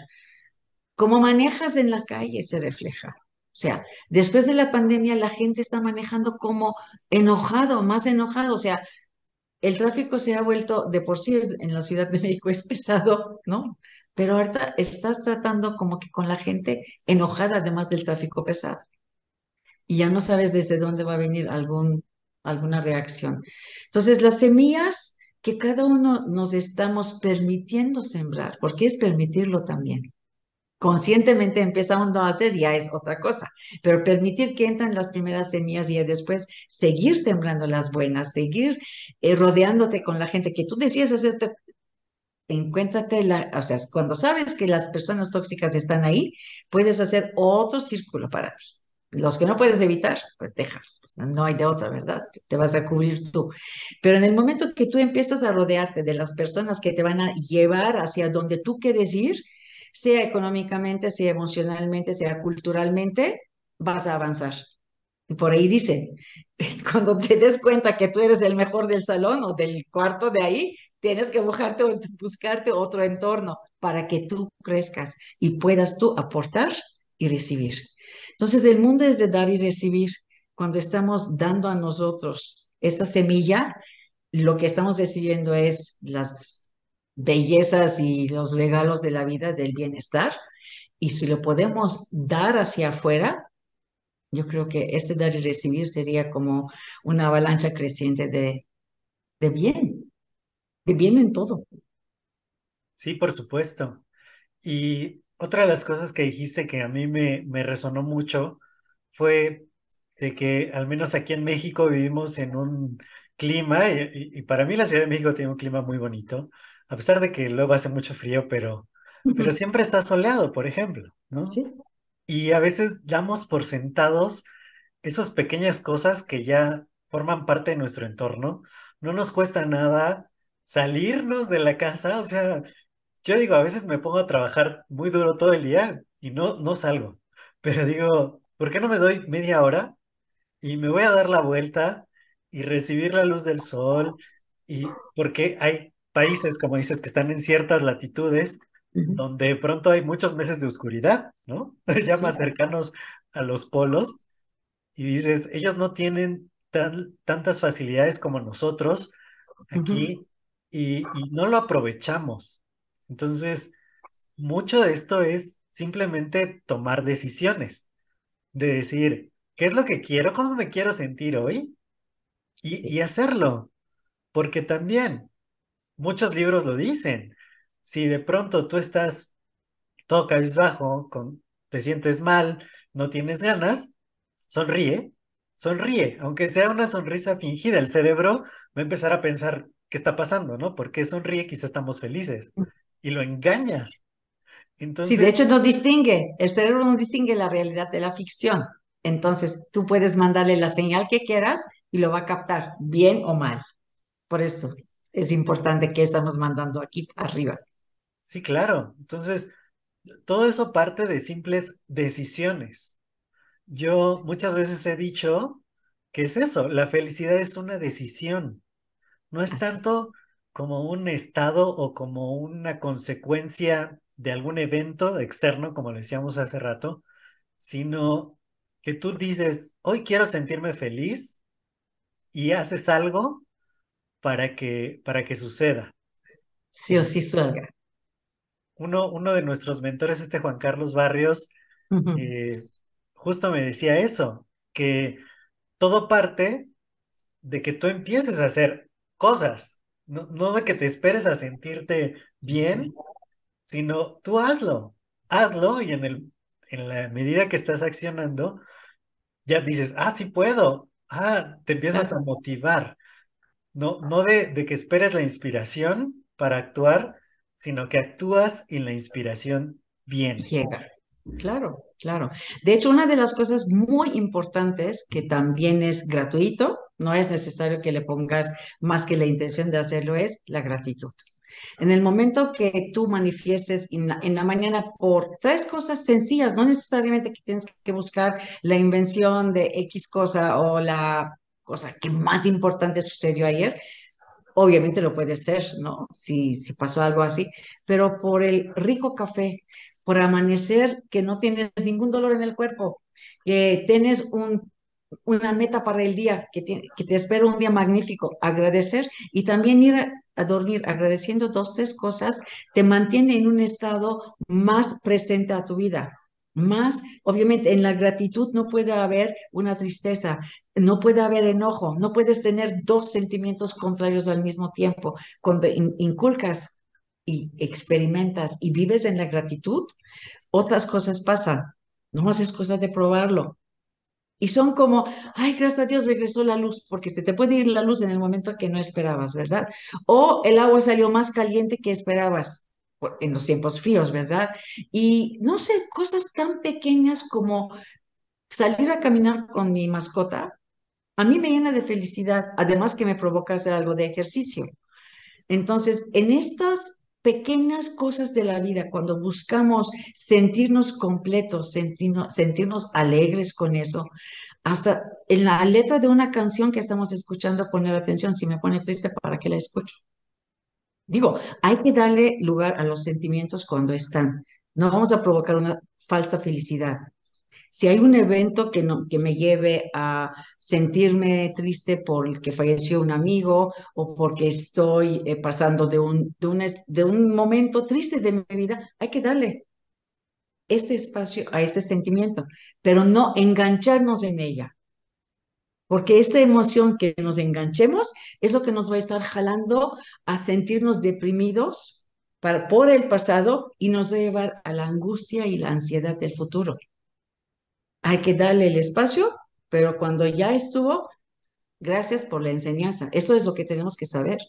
cómo manejas en la calle se refleja. Sea, después de la pandemia la gente está manejando como enojado, más enojado. O sea, el tráfico se ha vuelto, de por sí en la Ciudad de México es pesado, ¿no? Pero ahorita estás tratando como que con la gente enojada además del tráfico pesado. Y ya no sabes desde dónde va a venir algún, alguna reacción. Entonces, las semillas que cada uno nos estamos permitiendo sembrar, porque es permitirlo también conscientemente empezando a hacer ya es otra cosa, pero permitir que entren las primeras semillas y después seguir sembrando las buenas, seguir eh, rodeándote con la gente que tú decías hacerte, encuéntrate, la, o sea, cuando sabes que las personas tóxicas están ahí, puedes hacer otro círculo para ti. Los que no puedes evitar, pues déjalos, pues no hay de otra, ¿verdad? Te vas a cubrir tú. Pero en el momento que tú empiezas a rodearte de las personas que te van a llevar hacia donde tú quieres ir, sea económicamente, sea emocionalmente, sea culturalmente, vas a avanzar. Y por ahí dicen, cuando te des cuenta que tú eres el mejor del salón o del cuarto de ahí, tienes que buscarte, buscarte otro entorno para que tú crezcas y puedas tú aportar y recibir. Entonces, el mundo es de dar y recibir. Cuando estamos dando a nosotros esta semilla, lo que estamos recibiendo es las bellezas y los regalos de la vida, del bienestar. Y si lo podemos dar hacia afuera, yo creo que este dar y recibir sería como una avalancha creciente de, de bien, de bien en todo. Sí, por supuesto. Y otra de las cosas que dijiste que a mí me, me resonó mucho fue de que al menos aquí en México vivimos en un clima, y, y, para mí la Ciudad de México tiene un clima muy bonito, a pesar de que luego hace mucho frío, pero, pero siempre está soleado, por ejemplo, ¿no? Sí. Y a veces damos por sentados esas pequeñas cosas que ya forman parte de nuestro entorno. No nos cuesta nada salirnos de la casa, o sea, yo digo, a veces me pongo a trabajar muy duro todo el día y no, no salgo. Pero digo, ¿por qué no me doy media hora y me voy a dar la vuelta y recibir la luz del sol? Y porque hay países, como dices, que están en ciertas latitudes donde de pronto hay muchos meses de oscuridad, ¿no? Ya más cercanos a los polos. Y dices, ellos no tienen tan, tantas facilidades como nosotros aquí y, y no lo aprovechamos. Entonces, mucho de esto es simplemente tomar decisiones, de decir, ¿qué es lo que quiero? ¿Cómo me quiero sentir hoy? Y, y hacerlo. Porque también, muchos libros lo dicen, si de pronto tú estás todo cabizbajo, con, te sientes mal, no tienes ganas, sonríe, sonríe, aunque sea una sonrisa fingida, el cerebro va a empezar a pensar qué está pasando, ¿no? ¿Por qué sonríe? Quizá estamos felices y lo engañas. Entonces... Sí, de hecho no distingue, el cerebro no distingue la realidad de la ficción. Entonces tú puedes mandarle la señal que quieras y lo va a captar, bien o mal. Por eso es importante que estamos mandando aquí arriba. Sí, claro. Entonces, todo eso parte de simples decisiones. Yo muchas veces he dicho que es eso, la felicidad es una decisión. No es tanto como un estado o como una consecuencia de algún evento externo, como le decíamos hace rato, sino que tú dices, hoy quiero sentirme feliz y haces algo para que, para que suceda. Sí o sí suelga. Uno, uno de nuestros mentores, este Juan Carlos Barrios, eh, justo me decía eso, que todo parte de que tú empieces a hacer cosas, no, de que te esperes a sentirte bien, sino tú hazlo, hazlo y en, el, en la medida que estás accionando, ya dices, ah, sí puedo, ah, te empiezas a motivar. No, no de, de que esperes la inspiración para actuar, sino que actúas y la inspiración viene. Llega. Claro, claro. De hecho, una de las cosas muy importantes que también es gratuito, no es necesario que le pongas más que la intención de hacerlo, es la gratitud. En el momento que tú manifiestes en la, mañana por tres cosas sencillas, no necesariamente que tienes que buscar la invención de X cosa o la cosa que más importante sucedió ayer, obviamente lo puede ser, ¿no? Si, si pasó algo así, pero por el rico café, por amanecer que no tienes ningún dolor en el cuerpo, que tienes un, una meta para el día, que te, que te espera un día magnífico, agradecer y también ir a, dormir agradeciendo dos, tres cosas, te mantiene en un estado más presente a tu vida. Más, obviamente, en la gratitud no puede haber una tristeza, no puede haber enojo, no puedes tener dos sentimientos contrarios al mismo tiempo. Cuando inculcas y experimentas y vives en la gratitud, otras cosas pasan. No haces cosas de probarlo. Y son como, ay, gracias a Dios regresó la luz, porque se te puede ir la luz en el momento que no esperabas, ¿verdad? O el agua salió más caliente que esperabas en los tiempos fríos, ¿verdad? Y no sé, cosas tan pequeñas como salir a caminar con mi mascota, a mí me llena de felicidad, además que me provoca hacer algo de ejercicio. Entonces, en estas pequeñas cosas de la vida, cuando buscamos sentirnos completos, sentirnos, alegres con eso, hasta en la letra de una canción que estamos escuchando, poner atención, si me pone triste, ¿para qué la escucho? Digo, hay que darle lugar a los sentimientos cuando están. No vamos a provocar una falsa felicidad. Si hay un evento que, no, que me lleve a sentirme triste por el que falleció un amigo o porque estoy eh, pasando de un, de, un, de un momento triste de mi vida, hay que darle este espacio a este sentimiento, pero no engancharnos en ella. Porque esta emoción que nos enganchemos es lo que nos va a estar jalando a sentirnos deprimidos para, por el pasado y nos va a llevar a la angustia y la ansiedad del futuro hay que darle el espacio, pero cuando ya estuvo, gracias por la enseñanza. Eso es lo que tenemos que saber.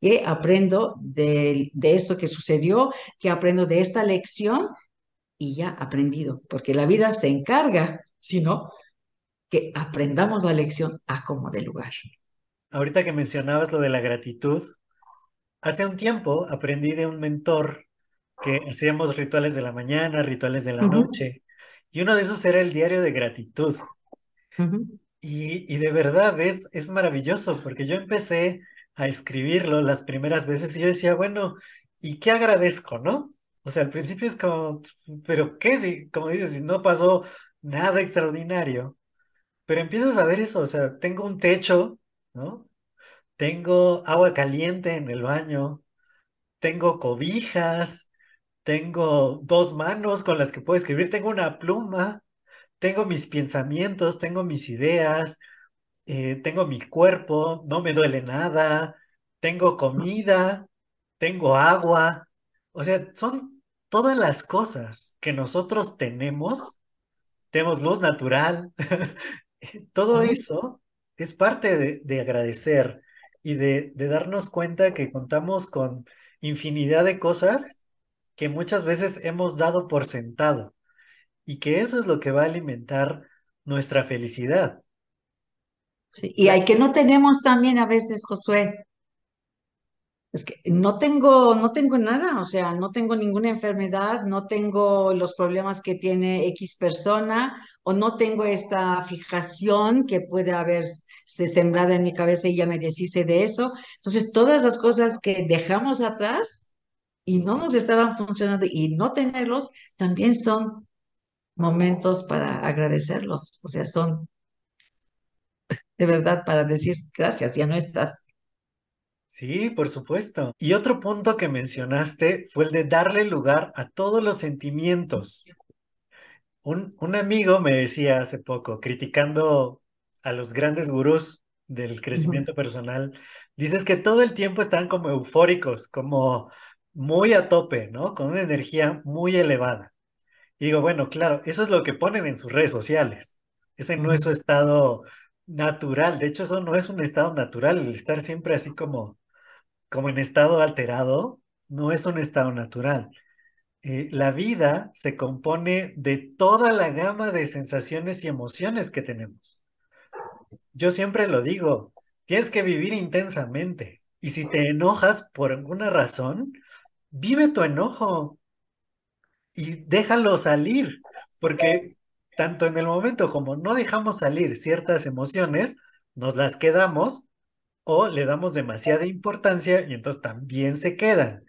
¿Qué aprendo de, de esto que sucedió? ¿Qué aprendo de esta lección? Y ya aprendido, porque la vida se encarga, si no, que aprendamos la lección a como de lugar. Ahorita que mencionabas lo de la gratitud, hace un tiempo aprendí de un mentor que hacíamos rituales de la mañana, rituales de la noche, y uno de esos era el diario de gratitud. y, y, de verdad es, es maravilloso, porque yo empecé a escribirlo las primeras veces y yo decía, bueno, ¿y qué agradezco, no? O sea, al principio es como, pero ¿qué? Si, como dices, si no pasó nada extraordinario, pero empiezas a ver eso, o sea, tengo un techo, ¿no? Tengo agua caliente en el baño, tengo cobijas, tengo dos manos con las que puedo escribir, tengo una pluma, tengo mis pensamientos, tengo mis ideas, eh, tengo mi cuerpo, no me duele nada, tengo comida, tengo agua. O sea, son todas las cosas que nosotros tenemos. Tenemos luz natural. Todo eso es parte de, agradecer y de, de darnos cuenta que contamos con infinidad de cosas que muchas veces hemos dado por sentado y que eso es lo que va a alimentar nuestra felicidad. y hay que no tenemos también a veces, Josué, es que no tengo, no tengo nada, o sea, no tengo ninguna enfermedad, no tengo los problemas que tiene X persona, o no tengo esta fijación que puede haberse sembrado en mi cabeza y ya me deshice de eso. Entonces, todas las cosas que dejamos atrás y no nos estaban funcionando y no tenerlos, también son momentos para agradecerlos. O sea, son de verdad para decir gracias, ya no estás. Sí, por supuesto. Y otro punto que mencionaste fue el de darle lugar a todos los sentimientos. Un, un amigo me decía hace poco, criticando a los grandes gurús del crecimiento personal, dices que todo el tiempo están como eufóricos, como muy a tope, ¿no? Con una energía muy elevada. Y digo, bueno, claro, eso es lo que ponen en sus redes sociales. Ese no es su estado natural. De hecho, eso no es un estado natural. El estar siempre así como, como en estado alterado no es un estado natural. Eh, la vida se compone de toda la gama de sensaciones y emociones que tenemos. Yo siempre lo digo, tienes que vivir intensamente. Y si te enojas por alguna razón, vive tu enojo y déjalo salir, porque tanto en el momento como no dejamos salir ciertas emociones, nos las quedamos o le damos demasiada importancia y entonces también se quedan.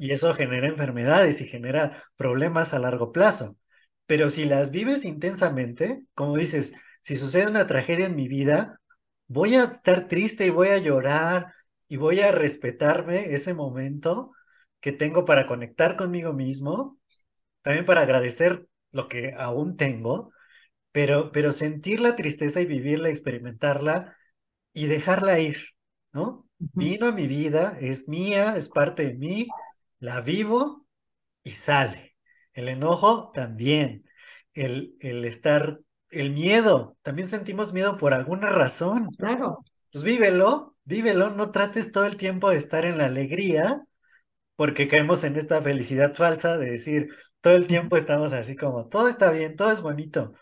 Y eso genera enfermedades y genera problemas a largo plazo. Pero si las vives intensamente, como dices, si sucede una tragedia en mi vida, voy a estar triste y voy a llorar y voy a respetarme ese momento que tengo para conectar conmigo mismo, también para agradecer lo que aún tengo, pero, pero sentir la tristeza y vivirla, experimentarla y dejarla ir, ¿no? Vino a mi vida, es mía, es parte de mí, la vivo y sale. El enojo también, el, el estar, el miedo, también sentimos miedo por alguna razón. Claro. Pues vívelo, vívelo, no trates todo el tiempo de estar en la alegría, porque caemos en esta felicidad falsa de decir, todo el tiempo estamos así como, todo está bien, todo es bonito.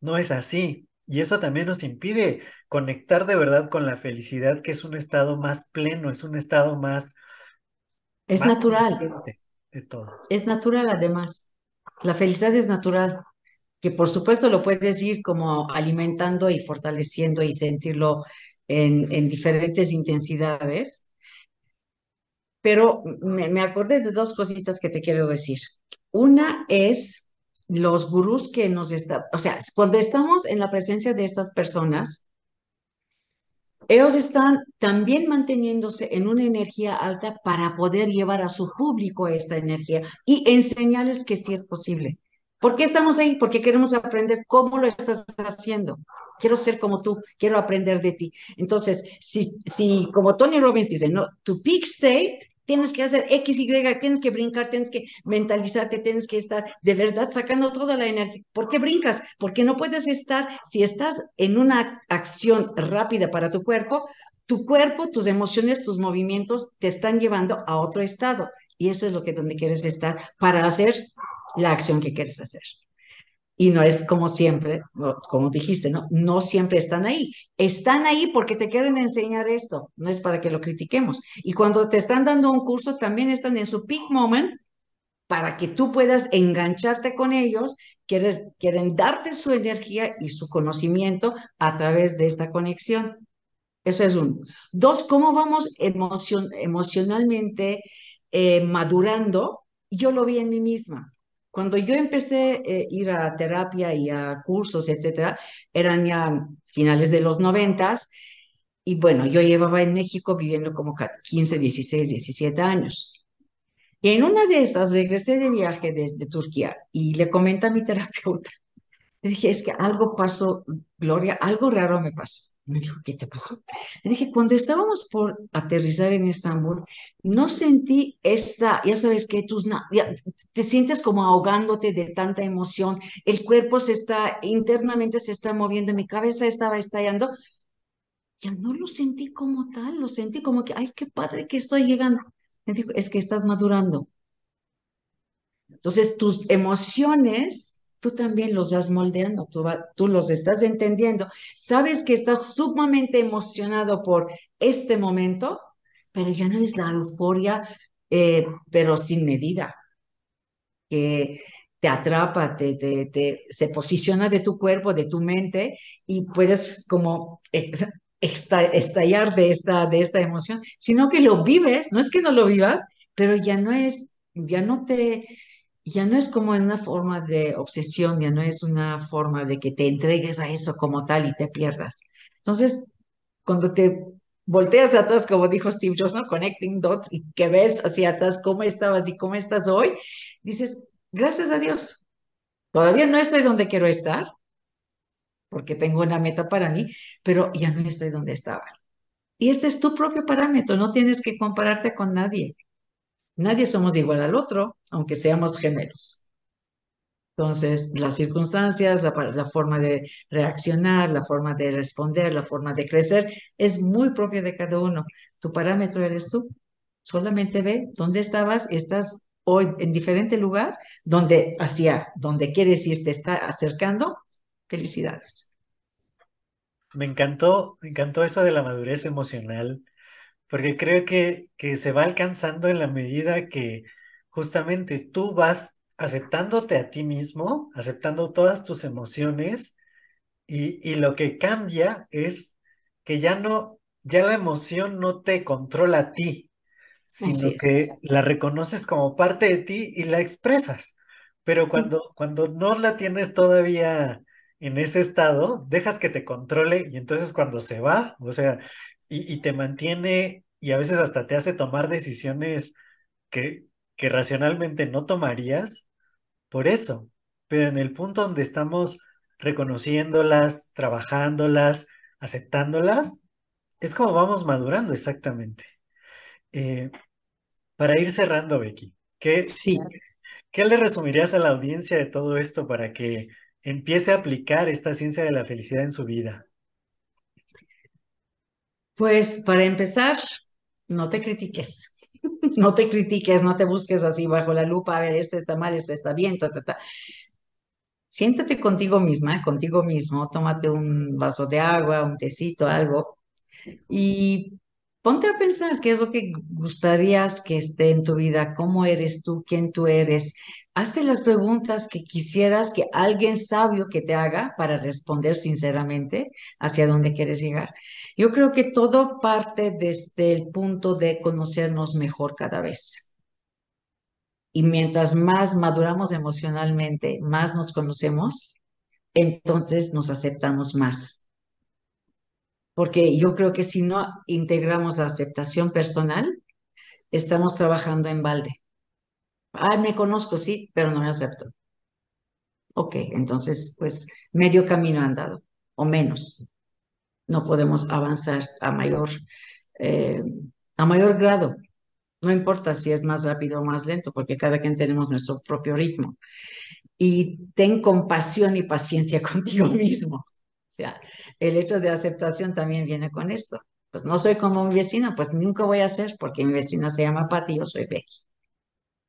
No es así. Y eso también nos impide conectar de verdad con la felicidad, que es un estado más pleno, es un estado más... Es natural. De todo. Es natural además. La felicidad es natural, que por supuesto lo puedes ir como alimentando y fortaleciendo y sentirlo en, en diferentes intensidades. Pero me, me acordé de dos cositas que te quiero decir. Una es los gurús que nos están, o sea, cuando estamos en la presencia de estas personas, ellos están también manteniéndose en una energía alta para poder llevar a su público esta energía y enseñarles que sí es posible. ¿Por qué estamos ahí? Porque queremos aprender cómo lo estás haciendo. Quiero ser como tú, quiero aprender de ti. Entonces, si, si como Tony Robbins dice, no, tu peak state tienes que hacer X, Y, tienes que brincar, tienes que mentalizarte, tienes que estar de verdad sacando toda la energía. ¿Por qué brincas? Porque no puedes estar, si estás en una acción rápida para tu cuerpo, tu cuerpo, tus emociones, tus movimientos te están llevando a otro estado. Y eso es lo que donde quieres estar para hacer la acción que quieres hacer y no es como siempre, como dijiste, ¿no? No siempre están ahí. Están ahí porque te quieren enseñar esto, no es para que lo critiquemos. Y cuando te están dando un curso, también están en su peak moment para que tú puedas engancharte con ellos, quieres, quieren darte su energía y su conocimiento a través de esta conexión. Eso es uno. Dos, ¿cómo vamos emocion emocionalmente eh, madurando? Yo lo vi en mí misma. Cuando yo empecé a eh, ir a terapia y a cursos, etcétera, eran ya finales de los noventas, y bueno, yo llevaba en México viviendo como 15, 16, 17 años. Y en una de esas regresé de viaje desde Turquía y le comenté a mi terapeuta, le dije, es que algo pasó, Gloria, algo raro me pasó. Me dijo, ¿qué te pasó? Le dije, cuando estábamos por aterrizar en Estambul, no sentí esta, ya sabes que tus, ya, te sientes como ahogándote de tanta emoción, el cuerpo se está, internamente se está moviendo, mi cabeza estaba estallando. Ya no lo sentí como tal, lo sentí como que, ay, qué padre que estoy llegando. Me dijo, es que estás madurando. Entonces, tus emociones, tú también los vas moldeando, tú, los estás entendiendo. Sabes que estás sumamente emocionado por este momento, pero ya no es la euforia, eh, pero sin medida, que te atrapa, te, se posiciona de tu cuerpo, de tu mente, y puedes como estallar de esta, de esta emoción, sino que lo vives, no es que no lo vivas, pero ya no es, ya no te, ya no es como una forma de obsesión, ya no es una forma de que te entregues a eso como tal y te pierdas. Entonces, cuando te volteas atrás, como dijo Steve Jobs, ¿no? Connecting dots y que ves hacia atrás cómo estabas y cómo estás hoy, dices, gracias a Dios. Todavía no estoy donde quiero estar, porque tengo una meta para mí, pero ya no estoy donde estaba. Y este es tu propio parámetro, no tienes que compararte con nadie. Nadie somos igual al otro, aunque seamos gemelos. Entonces, las circunstancias, la, forma de reaccionar, la forma de responder, la forma de crecer, es muy propia de cada uno. Tu parámetro eres tú. Solamente ve dónde estabas, estás hoy en diferente lugar, donde hacia donde quieres ir te está acercando Felicidades. Me encantó, me encantó eso de la madurez emocional, porque creo que, que se va alcanzando en la medida que justamente tú vas aceptándote a ti mismo, aceptando todas tus emociones, y, y lo que cambia es que ya no, ya la emoción no te controla a ti, sino que la reconoces como parte de ti y la expresas. Pero cuando, cuando no la tienes todavía en ese estado, dejas que te controle y entonces cuando se va, o sea, y, te mantiene y a veces hasta te hace tomar decisiones que, que racionalmente no tomarías por eso. Pero en el punto donde estamos reconociéndolas, trabajándolas, aceptándolas, es como vamos madurando exactamente. Eh, para ir cerrando, Becky, ¿qué, sí. ¿qué le resumirías a la audiencia de todo esto para que empiece a aplicar esta ciencia de la felicidad en su vida? Pues para empezar, no te critiques. No te critiques, no te busques así bajo la lupa, a ver, esto está mal, esto está bien, ta, ta, ta. Siéntate contigo misma, contigo mismo, tómate un vaso de agua, un tecito, algo, y ponte a pensar qué es lo que gustarías que esté en tu vida, cómo eres tú, quién tú eres, Hazte las preguntas que quisieras que alguien sabio que te haga para responder sinceramente hacia dónde quieres llegar. Yo creo que todo parte desde el punto de conocernos mejor cada vez. Y mientras más maduramos emocionalmente, más nos conocemos, entonces nos aceptamos más. Porque yo creo que si no integramos la aceptación personal, estamos trabajando en balde Ay, me conozco, sí, pero no me acepto. Ok, entonces, pues medio camino andado o menos. No podemos avanzar a mayor, eh, a mayor grado. No importa si es más rápido o más lento, porque cada quien tenemos nuestro propio ritmo. Y ten compasión y paciencia contigo mismo. O sea, el hecho de aceptación también viene con esto. Pues no soy como mi vecina, pues nunca voy a ser, porque mi vecina se llama Patti y yo soy Becky.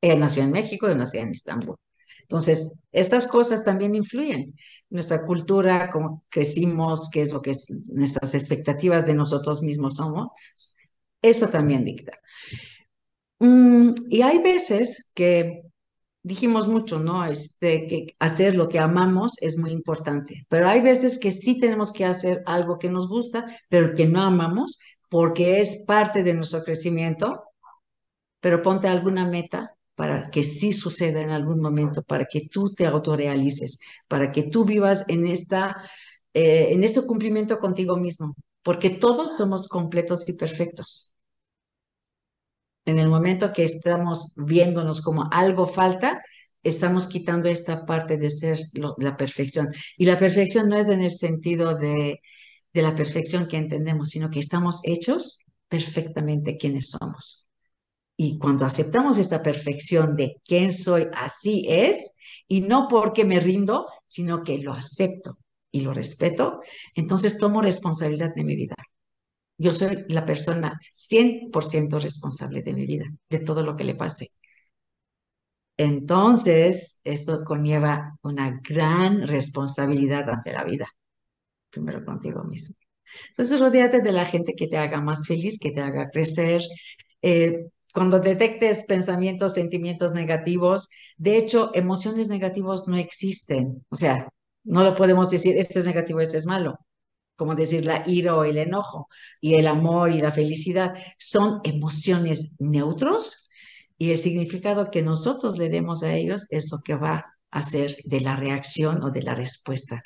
Él nació en México, yo nací en Estambul. Entonces, estas cosas también influyen. Nuestra cultura, cómo crecimos, qué es lo que es, nuestras expectativas de nosotros mismos somos, eso también dicta. Mm, y hay veces que dijimos mucho, ¿no? Este, que hacer lo que amamos es muy importante, pero hay veces que sí tenemos que hacer algo que nos gusta, pero que no amamos, porque es parte de nuestro crecimiento, pero ponte alguna meta para que sí suceda en algún momento, para que tú te autorrealices, para que tú vivas en, esta, eh, en este cumplimiento contigo mismo, porque todos somos completos y perfectos en el momento que estamos viéndonos como algo falta, estamos quitando esta parte de ser la perfección. Y la perfección no es en el sentido de, la perfección que entendemos, sino que estamos hechos perfectamente quienes somos. Y cuando aceptamos esta perfección de quién soy, así es, y no porque me rindo, sino que lo acepto y lo respeto, entonces tomo responsabilidad de mi vida. Yo soy la persona 100% responsable de mi vida, de todo lo que le pase. Entonces, esto conlleva una gran responsabilidad ante la vida, primero contigo mismo. Entonces, rodeate de la gente que te haga más feliz, que te haga crecer. Eh, cuando detectes pensamientos, sentimientos negativos, de hecho, emociones negativas no existen. O sea, no lo podemos decir, este es negativo, este es malo como decir la ira o el enojo, y el amor y la felicidad, son emociones neutros y el significado que nosotros le demos a ellos es lo que va a ser de la reacción o de la respuesta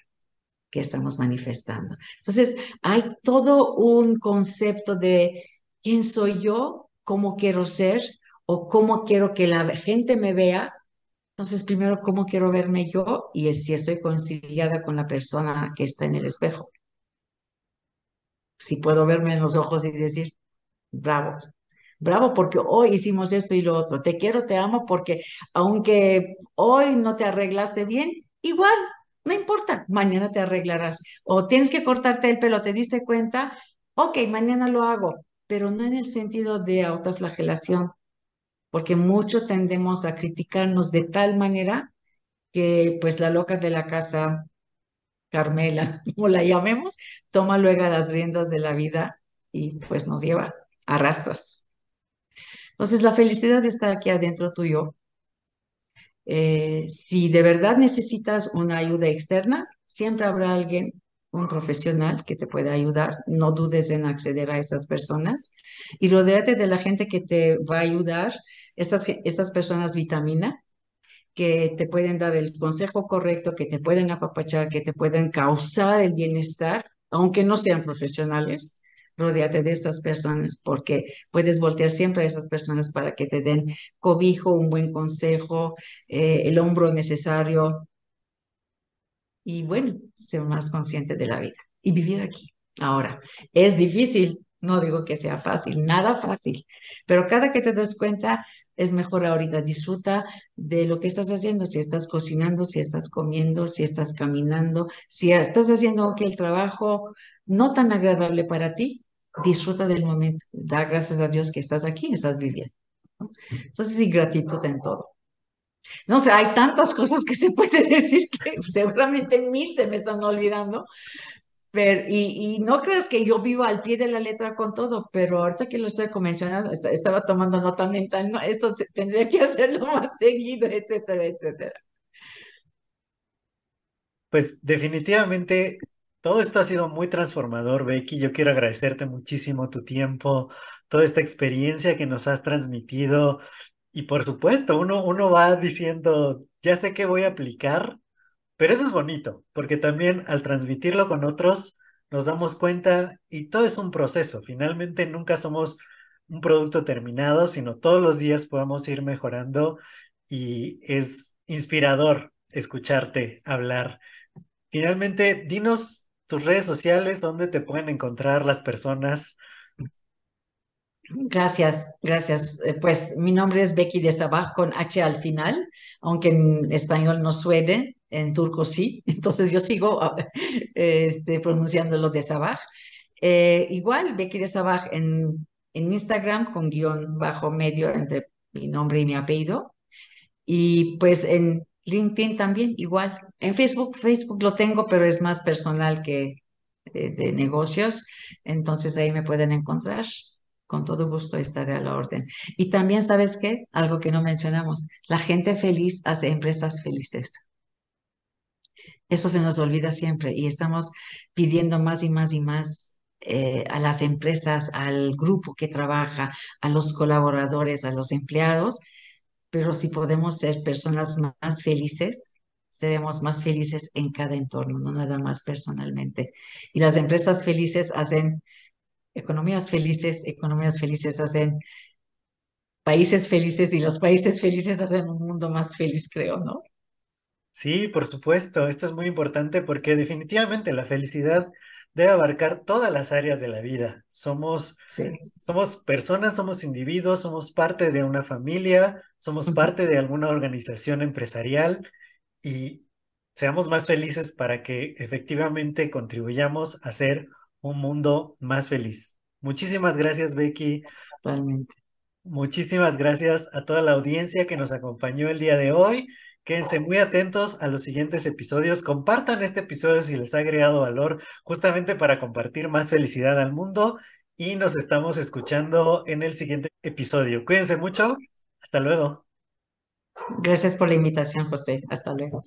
que estamos manifestando. Entonces, hay todo un concepto de quién soy yo, cómo quiero ser o cómo quiero que la gente me vea. Entonces, primero, cómo quiero verme yo y si estoy conciliada con la persona que está en el espejo si puedo verme en los ojos y decir, bravo, bravo porque hoy hicimos esto y lo otro, te quiero, te amo porque aunque hoy no te arreglaste bien, igual, no importa, mañana te arreglarás. O tienes que cortarte el pelo, te diste cuenta, ok, mañana lo hago, pero no en el sentido de autoflagelación, porque mucho tendemos a criticarnos de tal manera que pues la loca de la casa Carmela, como la llamemos, toma luego las riendas de la vida y pues nos lleva a rastras. Entonces la felicidad está aquí adentro tuyo. Eh, si de verdad necesitas una ayuda externa, siempre habrá alguien, un profesional que te pueda ayudar. No dudes en acceder a esas personas y rodeate de la gente que te va a ayudar. Estas, estas personas vitamina, que te pueden dar el consejo correcto, que te pueden apapachar, que te pueden causar el bienestar, aunque no sean profesionales. Rodéate de estas personas porque puedes voltear siempre a esas personas para que te den cobijo, un buen consejo, eh, el hombro necesario y bueno, ser más consciente de la vida y vivir aquí. Ahora, es difícil, no digo que sea fácil, nada fácil, pero cada que te des cuenta, es mejor ahorita. Disfruta de lo que estás haciendo, si estás cocinando, si estás comiendo, si estás caminando, si estás haciendo que el trabajo no tan agradable para ti, disfruta del momento. Da gracias a Dios que estás aquí, estás viviendo. Entonces, y gratitud en todo. No sé, hay tantas cosas que se puede decir que seguramente mil se me están olvidando, y, no creas que yo vivo al pie de la letra con todo, pero ahorita que lo estoy convencionando, estaba tomando nota mental, esto tendría que hacerlo más seguido, etcétera, etcétera. Pues definitivamente todo esto ha sido muy transformador, Becky. Yo quiero agradecerte muchísimo tu tiempo, toda esta experiencia que nos has transmitido. Y por supuesto, uno, uno va diciendo, ya sé qué voy a aplicar pero eso es bonito, porque también al transmitirlo con otros nos damos cuenta y todo es un proceso. Finalmente nunca somos un producto terminado, sino todos los días podemos ir mejorando y es inspirador escucharte hablar. Finalmente, dinos tus redes sociales, dónde te pueden encontrar las personas. Gracias, gracias. Eh, pues mi nombre es Becky de Sabaj con H al final, aunque en español no suene en turco sí, entonces yo sigo ah, este, pronunciándolo de Sabaj. Eh, igual, Becky de Sabaj en, Instagram con guion bajo medio entre mi nombre y mi apellido. Y pues en LinkedIn también, igual. En Facebook, Facebook lo tengo, pero es más personal que de negocios. Entonces ahí me pueden encontrar con todo gusto estaré a la orden. Y también, ¿sabes qué? Algo que no mencionamos, la gente feliz hace empresas felices. Eso se nos olvida siempre y estamos pidiendo más y más y más eh, a las empresas, al grupo que trabaja, a los colaboradores, a los empleados, pero si podemos ser personas más felices, seremos más felices en cada entorno, no nada más personalmente. Y las empresas felices hacen economías felices, economías felices hacen países felices y los países felices hacen un mundo más feliz, creo, ¿no? Sí, por supuesto, esto es muy importante porque definitivamente la felicidad debe abarcar todas las áreas de la vida. Somos, somos personas, somos individuos, somos parte de una familia, somos parte de alguna organización empresarial y seamos más felices para que efectivamente contribuyamos a ser un mundo más feliz. Muchísimas gracias, Becky. Muchísimas gracias a toda la audiencia que nos acompañó el día de hoy. Quédense muy atentos a los siguientes episodios. Compartan este episodio si les ha agregado valor, justamente para compartir más felicidad al mundo. Y nos estamos escuchando en el siguiente episodio. Cuídense mucho. Hasta luego. Gracias por la invitación, José. Hasta luego.